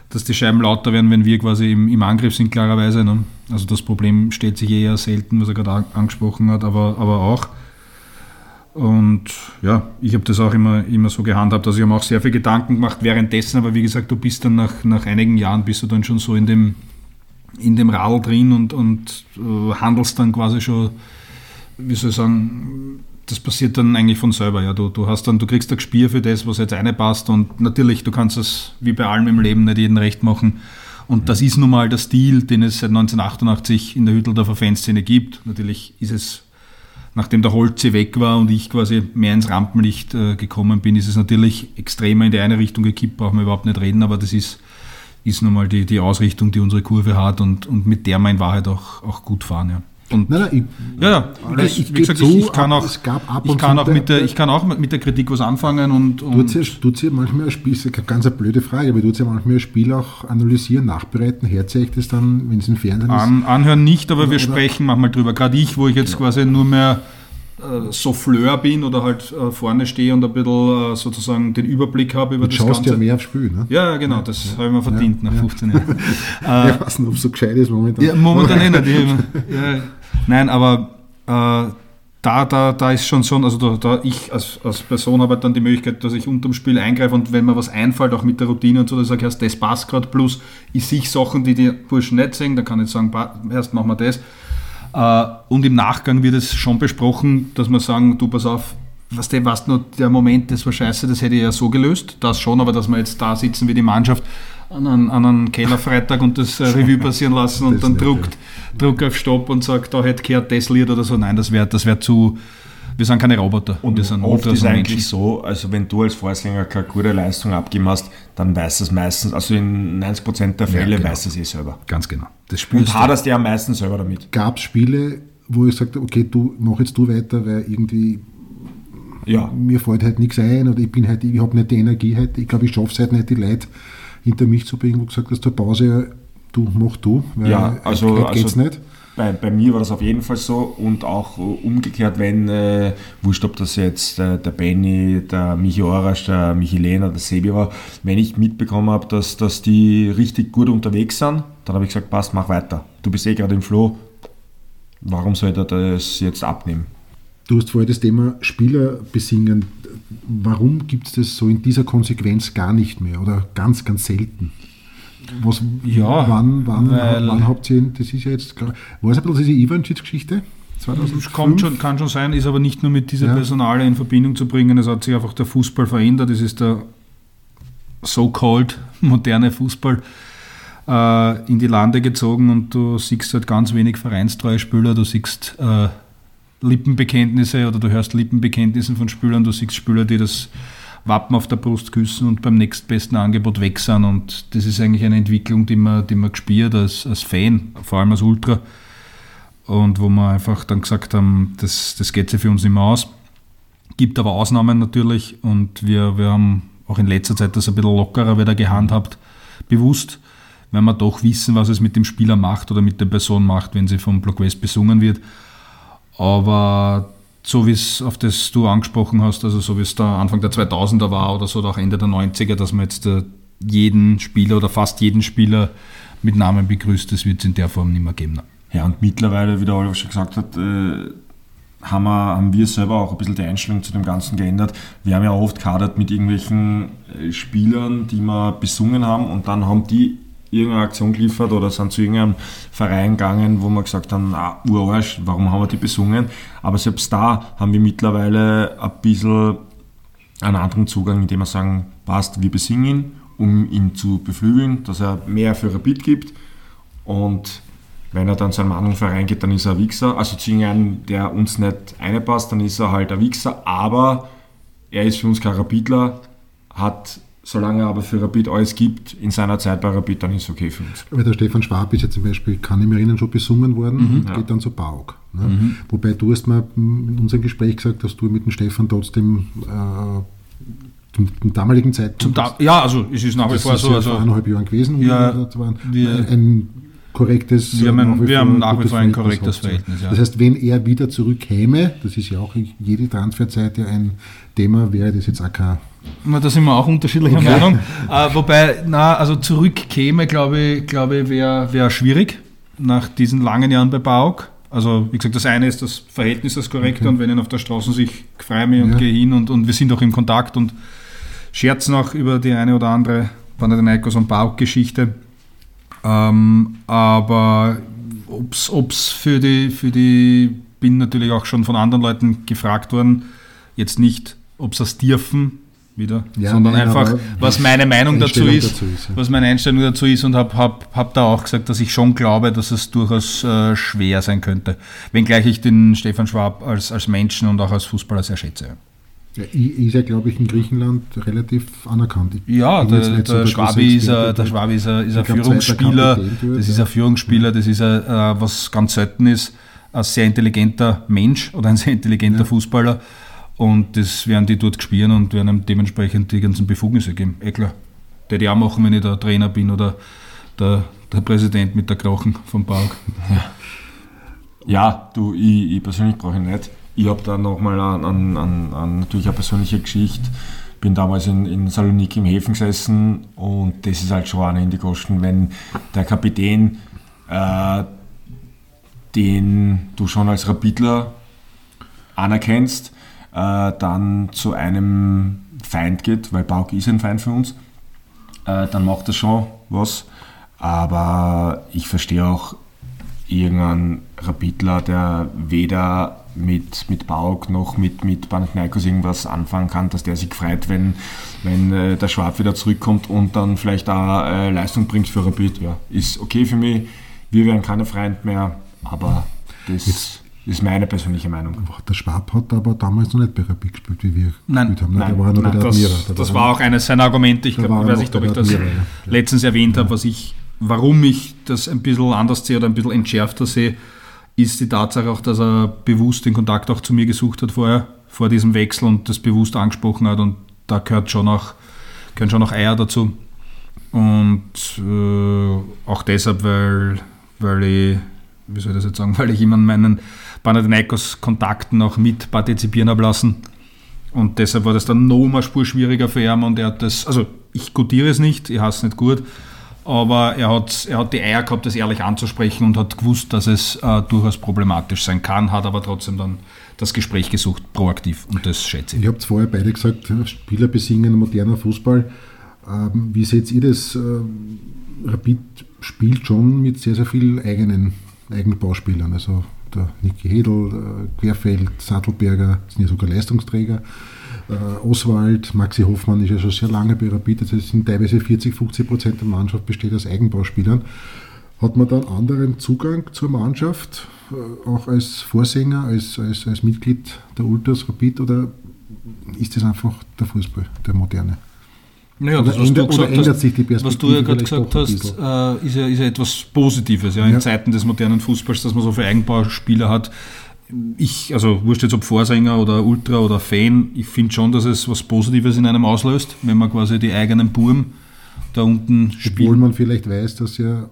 dass die Scheiben lauter werden, wenn wir quasi im, im Angriff sind, klarerweise. Ne? Also das Problem stellt sich eher selten, was er gerade angesprochen hat, aber, aber auch. Und ja, ich habe das auch immer, immer so gehandhabt. Also ich habe auch sehr viel Gedanken gemacht währenddessen, aber wie gesagt, du bist dann nach, nach einigen Jahren bist du dann schon so in dem, in dem Radl drin und, und äh, handelst dann quasi schon, wie soll ich sagen, das passiert dann eigentlich von selber. Ja. Du, du, hast dann, du kriegst ein Gespür für das, was jetzt passt und natürlich, du kannst es wie bei allem im Leben nicht jeden recht machen. Und das ist nun mal der Stil, den es seit 1988 in der Hütteldorfer Fanszene gibt. Natürlich ist es nachdem der Holze weg war und ich quasi mehr ins Rampenlicht äh, gekommen bin, ist es natürlich extremer in die eine Richtung gekippt, brauchen wir überhaupt nicht reden, aber das ist, ist nun mal die, die Ausrichtung, die unsere Kurve hat und, und mit der wir in Wahrheit auch, auch gut fahren. Ja. Und nein, nein, ich, ja, ja, ich, ich, wie gesagt, ich, ich, kann auch, ich kann auch mit der, ich kann auch mit der Kritik was anfangen und. und tut sie, sie manchmal ein Spiel, ist eine ganz eine blöde Frage, aber tut sie manchmal ein Spiel auch analysieren, nachbereiten, herzeigt es dann, wenn es im Fernsehen An, ist? Anhören nicht, aber oder, wir sprechen manchmal drüber. Gerade ich, wo ich jetzt genau. quasi nur mehr äh, Souffleur bin oder halt äh, vorne stehe und ein bisschen äh, sozusagen den Überblick habe über du das schaust Ganze. ja mehr aufs Spiel, ne? Ja, genau, das ja. habe ich mir verdient ja, nach 15 ja. Jahren. ich weiß nicht, ob es so gescheit ist momentan. Ja, momentan eh nicht. Nein, aber äh, da, da, da ist schon so, also da, da ich als, als Person habe halt dann die Möglichkeit, dass ich unterm Spiel eingreife und wenn mir was einfällt, auch mit der Routine und so, sage ich erst, das passt gerade, plus ich sehe Sachen, die die Burschen nicht sehen, dann kann ich sagen, erst machen wir das. Äh, und im Nachgang wird es schon besprochen, dass wir sagen, du pass auf, was der was nur der Moment, das war scheiße, das hätte ich ja so gelöst, das schon, aber dass wir jetzt da sitzen wie die Mannschaft an einem, an einem Kellerfreitag und das äh, Revue passieren lassen und dann druckt, druckt auf Stopp und sagt, da hätte gehört das Lied oder so. Nein, das wäre das wär zu. Wir sind keine Roboter. Und wir sind oft ist eigentlich so, also wenn du als Vorsänger keine gute Leistung abgegeben hast, dann weißt du es meistens, also in 90% der Fälle ja, genau. weißt du es eh selber. Ganz genau. Das und haderst du ja am meisten selber damit. Gab es Spiele, wo ich sagte, okay, du mach jetzt du weiter, weil irgendwie ja. mir fällt halt nichts ein oder ich bin halt, ich habe nicht die Energie halt, ich glaube, ich schaffe es halt nicht, die Leute hinter mich zu bringen, wo gesagt hast, zur Pause, du mach du, weil ja, also, geht's also nicht. Bei, bei, mir war das auf jeden Fall so und auch umgekehrt, wenn, äh, wurscht, ob das jetzt äh, der Benny, der Michi Orasch, der Michi Lehner, der Sebi war, wenn ich mitbekommen habe, dass, dass die richtig gut unterwegs sind, dann habe ich gesagt, passt, mach weiter. Du bist eh gerade im Flow, warum soll er das jetzt abnehmen? Du hast vorher das Thema Spieler besingen. Warum gibt es das so in dieser Konsequenz gar nicht mehr oder ganz, ganz selten? Was, ja, wann, wann, wann habt ihr, das ist ja jetzt, war es ein bisschen diese Ivančić-Geschichte? Kommt schon, kann schon sein, ist aber nicht nur mit dieser ja. Personale in Verbindung zu bringen, es hat sich einfach der Fußball verändert, es ist der so-called moderne Fußball äh, in die Lande gezogen und du siehst halt ganz wenig vereinstreue Spieler, du siehst äh, Lippenbekenntnisse oder du hörst Lippenbekenntnisse von Spülern, du siehst Spüler, die das Wappen auf der Brust küssen und beim nächstbesten Angebot weg sind. Und das ist eigentlich eine Entwicklung, die man, die man gespürt als, als Fan, vor allem als Ultra. Und wo wir einfach dann gesagt haben, das, das geht sich für uns nicht mehr aus. Gibt aber Ausnahmen natürlich und wir, wir haben auch in letzter Zeit das ein bisschen lockerer wieder gehandhabt, bewusst, weil wir doch wissen, was es mit dem Spieler macht oder mit der Person macht, wenn sie vom Block West besungen wird. Aber so wie es auf das du angesprochen hast, also so wie es da Anfang der 2000er war oder so, oder auch Ende der 90er, dass man jetzt äh, jeden Spieler oder fast jeden Spieler mit Namen begrüßt, das wird es in der Form nicht mehr geben. Ja, und mittlerweile, wie der Oliver schon gesagt hat, äh, haben, wir, haben wir selber auch ein bisschen die Einstellung zu dem Ganzen geändert. Wir haben ja oft kadert mit irgendwelchen äh, Spielern, die wir besungen haben und dann haben die irgendeine Aktion geliefert oder sind zu irgendeinem Verein gegangen, wo wir gesagt haben, ah, Urarsch, warum haben wir die besungen? Aber selbst da haben wir mittlerweile ein bisschen einen anderen Zugang, indem wir sagen, passt, wir besingen ihn, um ihn zu beflügeln, dass er mehr für Rapid gibt und wenn er dann zu einem anderen Verein geht, dann ist er ein Wichser. Also zu irgendeinem, der uns nicht einpasst, dann ist er halt ein Wichser, aber er ist für uns kein Rapidler, hat Solange er aber für Rapid alles gibt, in seiner Zeit bei Rapid, dann ist es okay für uns. Weil der Stefan Schwab ist ja zum Beispiel, kann ich mich erinnern, schon besungen worden, mhm, geht ja. dann zu Bauk. Ne? Mhm. Wobei du hast mal in unserem Gespräch gesagt, dass du mit dem Stefan trotzdem äh, zum, damaligen Zeitpunkt. Da ja, also es ist nach wie vor so. Ja also, vor eineinhalb Jahren gewesen. Ja, wir, ein korrektes Wir haben, wir haben nach wie vor ein korrektes Verhältnis. Ja. Das heißt, wenn er wieder zurückkäme, das ist ja auch jede Transferzeit ja ein Thema, wäre das jetzt auch kein da sind wir auch unterschiedlicher okay. Meinung. Äh, wobei, na, also zurückkäme, glaube ich, glaube wäre wär schwierig nach diesen langen Jahren bei Bauk. Also, wie gesagt, das eine ist das Verhältnis, das korrekte, okay. und wenn ich auf der Straße sich freue mich und ja. gehe hin und, und wir sind auch im Kontakt und scherzen auch über die eine oder andere Panathinaikos und Bauk-Geschichte. Ähm, aber ob es für die, für die, bin natürlich auch schon von anderen Leuten gefragt worden, jetzt nicht, ob sie es dürfen, wieder, ja, sondern nein, einfach, was meine Meinung dazu ist, dazu ist ja. was meine Einstellung dazu ist und habe hab, hab da auch gesagt, dass ich schon glaube, dass es durchaus äh, schwer sein könnte, wenngleich ich den Stefan Schwab als, als Menschen und auch als Fußballer sehr schätze. Ja, ist ja, glaube ich, in Griechenland relativ anerkannt. Ich ja, der, der, Schwabi ist, a, der Schwabi ist ein, ist ein Führungsspieler, das ist ein Führungsspieler, das ist ein, äh, was ganz selten ist, ein sehr intelligenter Mensch oder ein sehr intelligenter Fußballer und das werden die dort spielen und werden ihm dementsprechend die ganzen Befugnisse geben. Eh klar. Der die auch machen, wenn ich der Trainer bin oder der, der Präsident mit der Krochen vom Park. Ja, ja du, ich, ich persönlich brauche ihn nicht. Ich habe da nochmal an, an, an, an, natürlich eine persönliche Geschichte. Bin damals in, in Saloniki im Häfen gesessen und das ist halt schon eine in die Kosten, wenn der Kapitän, äh, den du schon als Rapidler anerkennst, äh, dann zu einem Feind geht, weil Bauk ist ein Feind für uns, äh, dann macht das schon was. Aber ich verstehe auch irgendeinen Rapidler, der weder mit, mit Bauk noch mit, mit Panathinaikos irgendwas anfangen kann, dass der sich freut, wenn, wenn äh, der Schwab wieder zurückkommt und dann vielleicht auch äh, Leistung bringt für Rapid. Ja, ist okay für mich. Wir werden keine Freund mehr, aber das Jetzt. Ist meine persönliche Meinung. Der Schwab hat aber damals noch nicht bei Rapid gespielt, wie wir nein, gespielt haben. Nein, der war nein, das, das war auch eines seiner Argumente. Ich glaube, weiß nicht, ob ich das Admira, ja. letztens erwähnt ja. habe, was ich, warum ich das ein bisschen anders sehe oder ein bisschen entschärfter sehe ist die Tatsache auch, dass er bewusst den Kontakt auch zu mir gesucht hat vorher, vor diesem Wechsel und das bewusst angesprochen hat und da gehört schon auch, gehören schon auch Eier dazu. Und äh, auch deshalb, weil, weil ich, wie soll ich das jetzt sagen, weil ich ihm an meinen Panathinaikos-Kontakten auch mit partizipieren habe lassen. Und deshalb war das dann noch mal Spur schwieriger für ihn und er hat das, also ich gutiere es nicht, ich hasse es nicht gut, aber er hat, er hat die Eier gehabt, das ehrlich anzusprechen und hat gewusst, dass es äh, durchaus problematisch sein kann, hat aber trotzdem dann das Gespräch gesucht, proaktiv und das schätze ich. Ihr habt vorher beide gesagt, Spieler besingen moderner Fußball. Ähm, wie seht ihr das? Ähm, Rapid spielt schon mit sehr, sehr vielen eigenen Eigenbauspielern. Also der Niki Hedel, äh, Querfeld, Sattelberger sind ja sogar Leistungsträger. Äh, Oswald, Maxi Hoffmann ist ja schon sehr lange bei Rapid, es sind teilweise 40, 50 Prozent der Mannschaft besteht aus Eigenbauspielern. Hat man da einen anderen Zugang zur Mannschaft, äh, auch als Vorsänger, als, als, als Mitglied der Ultras Rapid, oder ist das einfach der Fußball, der moderne? Naja, das, was, ändert, du gesagt ändert hast, sich die Perspektive was du ja gerade gesagt hast, äh, ist, ja, ist ja etwas Positives ja, in ja. Zeiten des modernen Fußballs, dass man so viele Eigenbauspieler hat ich, also wurscht jetzt ob Vorsänger oder Ultra oder Fan, ich finde schon, dass es was Positives in einem auslöst, wenn man quasi die eigenen Burm da unten spielt. Obwohl man vielleicht weiß, dass ja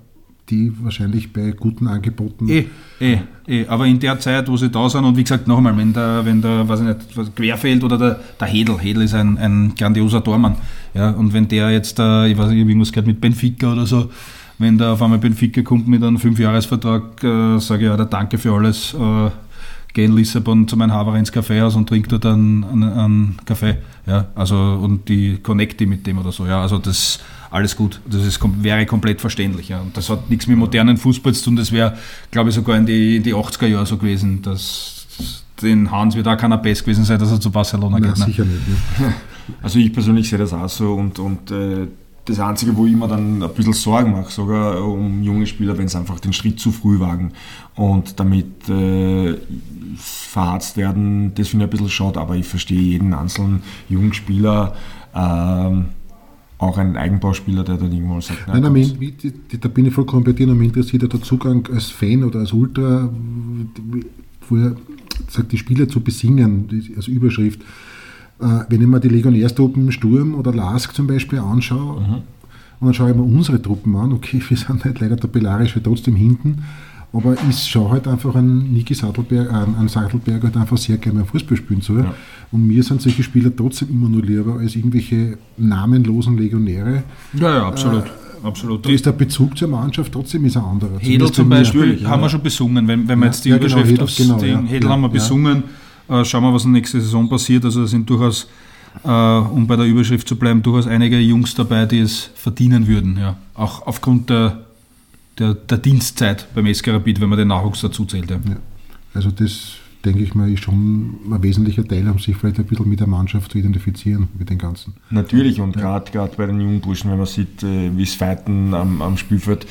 die wahrscheinlich bei guten Angeboten. Eh, eh, eh. Aber in der Zeit, wo sie da sind, und wie gesagt, noch einmal, wenn der, wenn der, weiß ich nicht, Querfeld oder der, der Hedel, Hedel ist ein, ein grandioser Tormann, ja, und wenn der jetzt, äh, ich weiß nicht, irgendwas gehört mit Benfica oder so, wenn da auf einmal Benfica kommt mit einem Fünfjahresvertrag, äh, sage ich, ja, danke für alles, äh, gehe in Lissabon zu meinem Haber ins Kaffeehaus und trinke dort einen, einen, einen, Kaffee. Ja, also, und die connecte mit dem oder so. Ja, also das alles gut. Das ist, wäre komplett verständlich. Ja. Und das hat nichts mit modernen Fußball zu tun. Das wäre, glaube ich, sogar in die, in die 80er Jahre so gewesen, dass den Hans wird auch keiner best gewesen sein, dass er zu Barcelona Nein, geht. Ne? Sicher nicht. Ne? Also ich persönlich sehe das auch so und, und äh, das Einzige, wo ich mir dann ein bisschen Sorgen mache, sogar um junge Spieler, wenn sie einfach den Schritt zu früh wagen und damit äh, verharzt werden, das finde ich ein bisschen schade, aber ich verstehe jeden einzelnen jungen Spieler, ähm, auch einen Eigenbauspieler, der dann irgendwann sagt, nein, nein, nein da bin ich vollkommen bei dir, mich interessiert der Zugang als Fan oder als Ultra, wo er sagt, die Spieler zu besingen, als Überschrift. Äh, wenn ich mir die Legionärstruppen Sturm oder Lask zum Beispiel anschaue, mhm. und dann schaue ich mir unsere Truppen an, okay, wir sind halt leider tabellarisch trotzdem hinten, aber ich schaue halt einfach an Niki Sattelberg, an, an Sattelberg halt einfach sehr gerne beim Fußball spielen zu. Ja. Und mir sind solche Spieler trotzdem immer nur lieber als irgendwelche namenlosen Legionäre. Ja, ja, absolut. Äh, Absolut. Da ist der Bezug zur Mannschaft trotzdem ist ein anderer. Hedel zum Beispiel ja, haben wir schon besungen, wenn, wenn wir jetzt die ja, genau, Überschrift genau, Hedel, genau, Hedel haben wir besungen. Äh, schauen wir, was nächste Saison passiert. Also es sind durchaus, äh, um bei der Überschrift zu bleiben, durchaus einige Jungs dabei, die es verdienen würden. Ja. Auch aufgrund der, der, der Dienstzeit beim SK Rapid, wenn man den Nachwuchs dazu zählt. Ja. Ja. Also das denke ich mal, ist schon ein wesentlicher Teil, um sich vielleicht ein bisschen mit der Mannschaft zu identifizieren, mit den Ganzen. Natürlich und ja. gerade bei den jungen Burschen, wenn man sieht, äh, wie es Feiten am, am Spielfeld,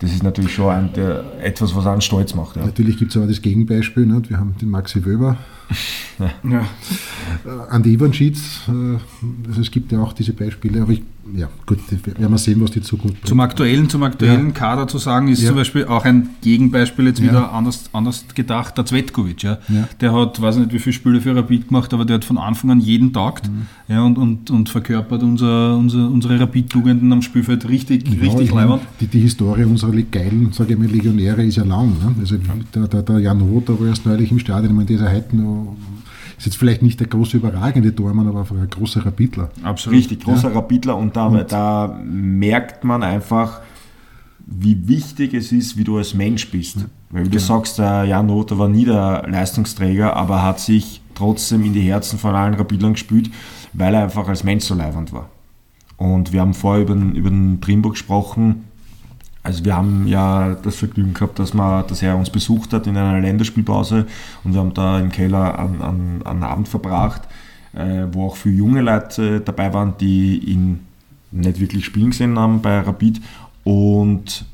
das ist natürlich schon ein, der, etwas, was einen stolz macht. Ja. Natürlich gibt es aber das Gegenbeispiel. Nicht? Wir haben den Maxi Wöber, ja. Äh, Andi Ivanschitz, äh, also es gibt ja auch diese Beispiele, aber ich ja, gut, werden wir sehen, was die Zukunft bringt. Zum aktuellen, zum aktuellen ja. Kader zu sagen, ist ja. zum Beispiel auch ein Gegenbeispiel jetzt wieder anders, anders gedacht, der Zvetkovic. Ja. Der hat, weiß nicht, wie viele Spiele für Rapid gemacht, aber der hat von Anfang an jeden tagt mhm. ja, und, und, und verkörpert unser, unser, unsere Rapid-Tugenden am Spielfeld richtig, richtig leibend. Die, die Historie unserer geilen, sage ich mal, Legionäre ist ja lang. Ne? Also der, der, der Jan Roth, der war erst neulich im Stadion, ich meine, der heute noch ist jetzt vielleicht nicht der große überragende Tormann, aber einfach ein großer Rapidler. Absolut. Richtig, großer ja. Rapidler und da, und da merkt man einfach, wie wichtig es ist, wie du als Mensch bist. Weil wie genau. du sagst, der Jan Rother war nie der Leistungsträger, aber hat sich trotzdem in die Herzen von allen Rapidlern gespielt, weil er einfach als Mensch so leibend war. Und wir haben vorher über den, über den Trimbo gesprochen. Also wir haben ja das Vergnügen gehabt, dass, man, dass er uns besucht hat in einer Länderspielpause und wir haben da im Keller einen, einen, einen Abend verbracht, äh, wo auch viele junge Leute dabei waren, die ihn nicht wirklich spielen gesehen haben bei Rapid. Und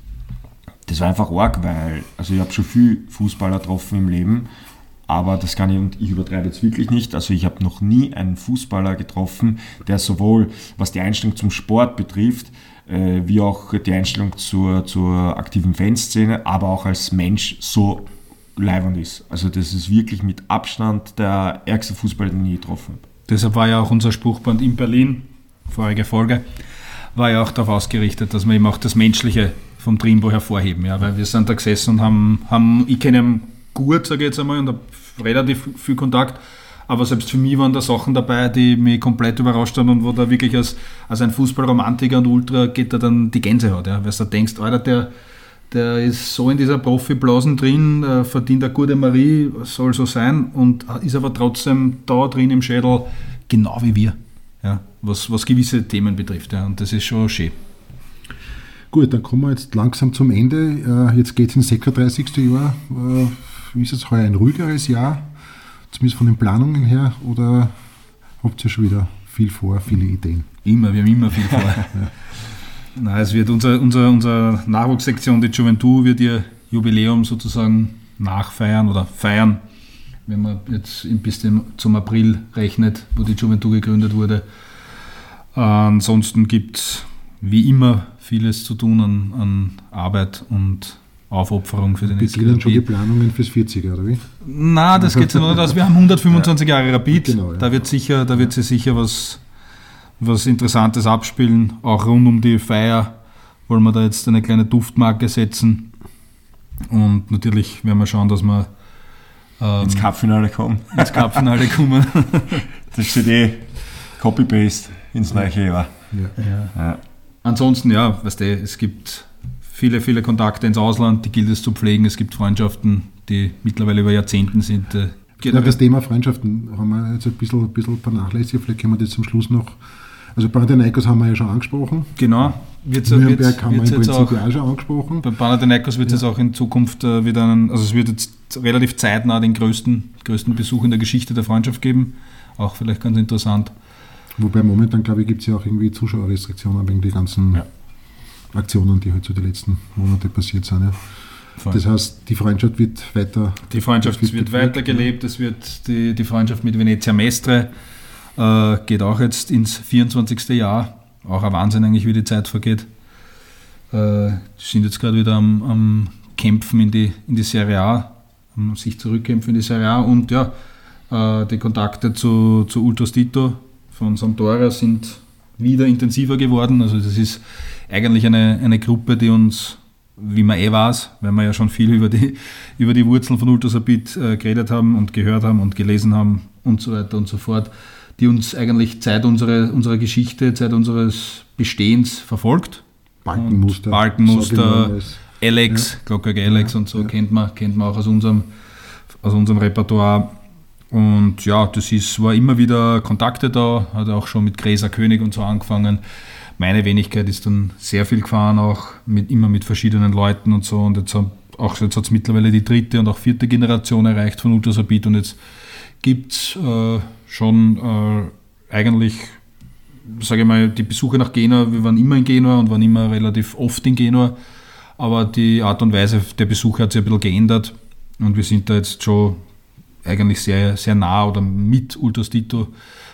das war einfach arg, weil also ich habe schon viel Fußballer getroffen im Leben aber das kann ich und ich übertreibe jetzt wirklich nicht. Also ich habe noch nie einen Fußballer getroffen, der sowohl was die Einstellung zum Sport betrifft, äh, wie auch die Einstellung zur, zur aktiven Fanszene, aber auch als Mensch so leibend ist. Also das ist wirklich mit Abstand der ärgste Fußballer, den ich getroffen habe. Deshalb war ja auch unser Spruchband in Berlin, vorige Folge, war ja auch darauf ausgerichtet, dass wir eben auch das Menschliche vom Trimbo hervorheben. Ja, weil wir sind da gesessen und haben, haben ich kenne ihn gut, sage ich jetzt einmal, und habe relativ viel Kontakt. Aber selbst für mich waren da Sachen dabei, die mich komplett überrascht haben und wo da wirklich als, als ein Fußballromantiker und Ultra geht da dann die Gänsehaut. Ja? Weil du denkst, Alter, der, der ist so in dieser Profi-Blasen drin, äh, verdient eine gute Marie, soll so sein und ist aber trotzdem da drin im Schädel, genau wie wir. Ja? Was, was gewisse Themen betrifft. Ja? Und das ist schon schön. Gut, dann kommen wir jetzt langsam zum Ende. Äh, jetzt geht es ins 36. Jahr. Äh, wie ist es heuer ein ruhigeres Jahr, zumindest von den Planungen her, oder habt ihr schon wieder viel vor, viele Ideen? Immer, wir haben immer viel vor. ja. Nein, es wird unser, unser, unsere Nachwuchssektion, die Juventud, wird ihr Jubiläum sozusagen nachfeiern oder feiern, wenn man jetzt bis zum April rechnet, wo die Juventud gegründet wurde. Ansonsten gibt es wie immer vieles zu tun an, an Arbeit und Aufopferung für den SKP. Beginnen schon die Planungen fürs 40er, oder wie? Nein, das geht so nicht aus. Wir haben 125 Jahre Rapid. Genau, ja. Da wird sicher, da wird sich sicher was, was Interessantes abspielen. Auch rund um die Feier wollen wir da jetzt eine kleine Duftmarke setzen. Und natürlich werden wir schauen, dass wir ähm, ins Cupfinale kommen. Ins Cupfinale kommen. das steht eh Copy-Paste ins neue Jahr. Ja. Ja. Ja. Ansonsten, ja, weißt du, es gibt viele, viele Kontakte ins Ausland, die gilt es zu pflegen. Es gibt Freundschaften, die mittlerweile über Jahrzehnten sind. Äh, ja, das Thema Freundschaften haben wir jetzt ein bisschen, ein bisschen vernachlässigt. Vielleicht können wir das zum Schluss noch. Also Panathinaikos haben wir ja schon angesprochen. Genau. Wird's, Nürnberg wird's, haben wir im Prinzip auch, auch schon angesprochen. Bei Panathinaikos wird es ja. jetzt auch in Zukunft äh, wieder einen, also es wird jetzt relativ zeitnah den größten, größten Besuch in der Geschichte der Freundschaft geben. Auch vielleicht ganz interessant. Wobei momentan, glaube ich, gibt es ja auch irgendwie Zuschauerrestriktionen wegen die ganzen ja. Aktionen, die halt so die letzten Monate passiert sind. Ja. Das heißt, die Freundschaft wird weiter. Die Freundschaft wird, wird weitergelebt. Es wird die, die Freundschaft mit Venezia Mestre äh, geht auch jetzt ins 24. Jahr. Auch ein Wahnsinn eigentlich, wie die Zeit vergeht. Äh, sind jetzt gerade wieder am, am, Kämpfen in die, in die Serie A, um sich zurückkämpfen in die Serie A. Und ja, äh, die Kontakte zu, zu Ultras Tito von Sampdoria sind wieder intensiver geworden. Also das ist eigentlich eine, eine Gruppe, die uns, wie man eh weiß, weil wir ja schon viel über die, über die Wurzeln von Ultrasabit äh, geredet haben und gehört haben und gelesen haben und so weiter und so fort, die uns eigentlich seit unserer, unserer Geschichte, seit unseres Bestehens verfolgt. Balkenmuster. Balkenmuster, Alex, ja. Glockberg Alex ja, und so ja. kennt, man, kennt man auch aus unserem, aus unserem Repertoire. Und ja, das ist, war immer wieder Kontakte da, hat auch schon mit Gräser König und so angefangen. Meine Wenigkeit ist dann sehr viel gefahren, auch mit, immer mit verschiedenen Leuten und so. Und jetzt, jetzt hat es mittlerweile die dritte und auch vierte Generation erreicht von Ultrasabit und jetzt gibt es äh, schon äh, eigentlich, sage ich mal, die Besuche nach Genua, wir waren immer in Genua und waren immer relativ oft in Genua, aber die Art und Weise der Besuche hat sich ein bisschen geändert und wir sind da jetzt schon eigentlich sehr, sehr nah oder mit Ultras Tito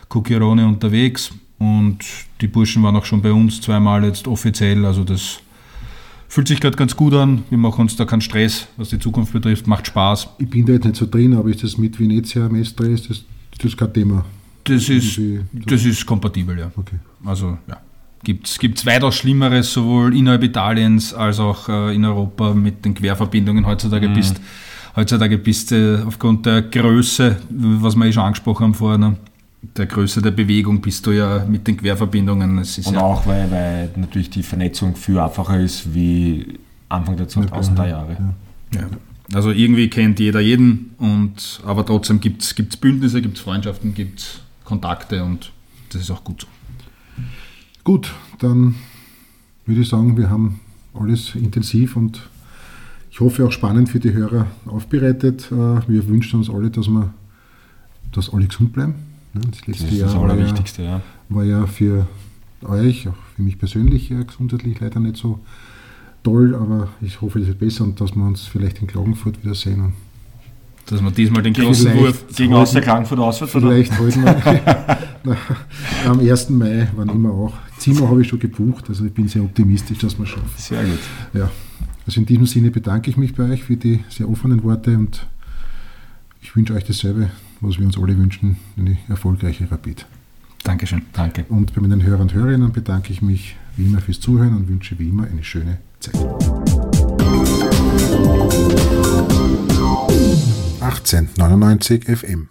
Cucchiarone unterwegs. Und die Burschen waren auch schon bei uns zweimal jetzt offiziell. Also das fühlt sich gerade ganz gut an. Wir machen uns da keinen Stress, was die Zukunft betrifft. Macht Spaß. Ich bin da jetzt nicht so drin, aber ist das mit Venezia Mestre, ist das, ist das kein Thema? Das ist, das ist kompatibel, ja. Okay. Also ja. Gibt es weitaus Schlimmeres, sowohl innerhalb Italiens als auch äh, in Europa mit den Querverbindungen heutzutage mhm. bist heutzutage bist du aufgrund der Größe, was wir eh schon angesprochen haben vorher, ne, der Größe der Bewegung bist du ja mit den Querverbindungen. und ja auch, weil, weil natürlich die Vernetzung viel einfacher ist wie Anfang der 2000er Jahre. Ja. ja. Also irgendwie kennt jeder jeden, und, aber trotzdem gibt es Bündnisse, gibt es Freundschaften, gibt es Kontakte und das ist auch gut so. Gut, dann würde ich sagen, wir haben alles intensiv und ich hoffe auch spannend für die Hörer aufbereitet. Äh, wir wünschen uns alle, dass wir dass alle gesund bleiben. Das letzte das ist Jahr das Allerwichtigste, ja, war ja für euch, auch für mich persönlich ja, gesundheitlich leider nicht so toll, aber ich hoffe, es wird besser und dass wir uns vielleicht in Klagenfurt wiedersehen. Dass wir diesmal den großen Wurf gegen außer Klagenfurt auswärts Vielleicht halten wir am 1. Mai, wann immer auch. Zimmer habe ich schon gebucht, also ich bin sehr optimistisch, dass wir es schaffen. Sehr gut. Ja. Also in diesem Sinne bedanke ich mich bei euch für die sehr offenen Worte und ich wünsche euch dasselbe, was wir uns alle wünschen, eine erfolgreiche Rapid. Dankeschön. Danke. Und bei meinen Hörern und Hörerinnen bedanke ich mich wie immer fürs Zuhören und wünsche wie immer eine schöne Zeit. 1899 FM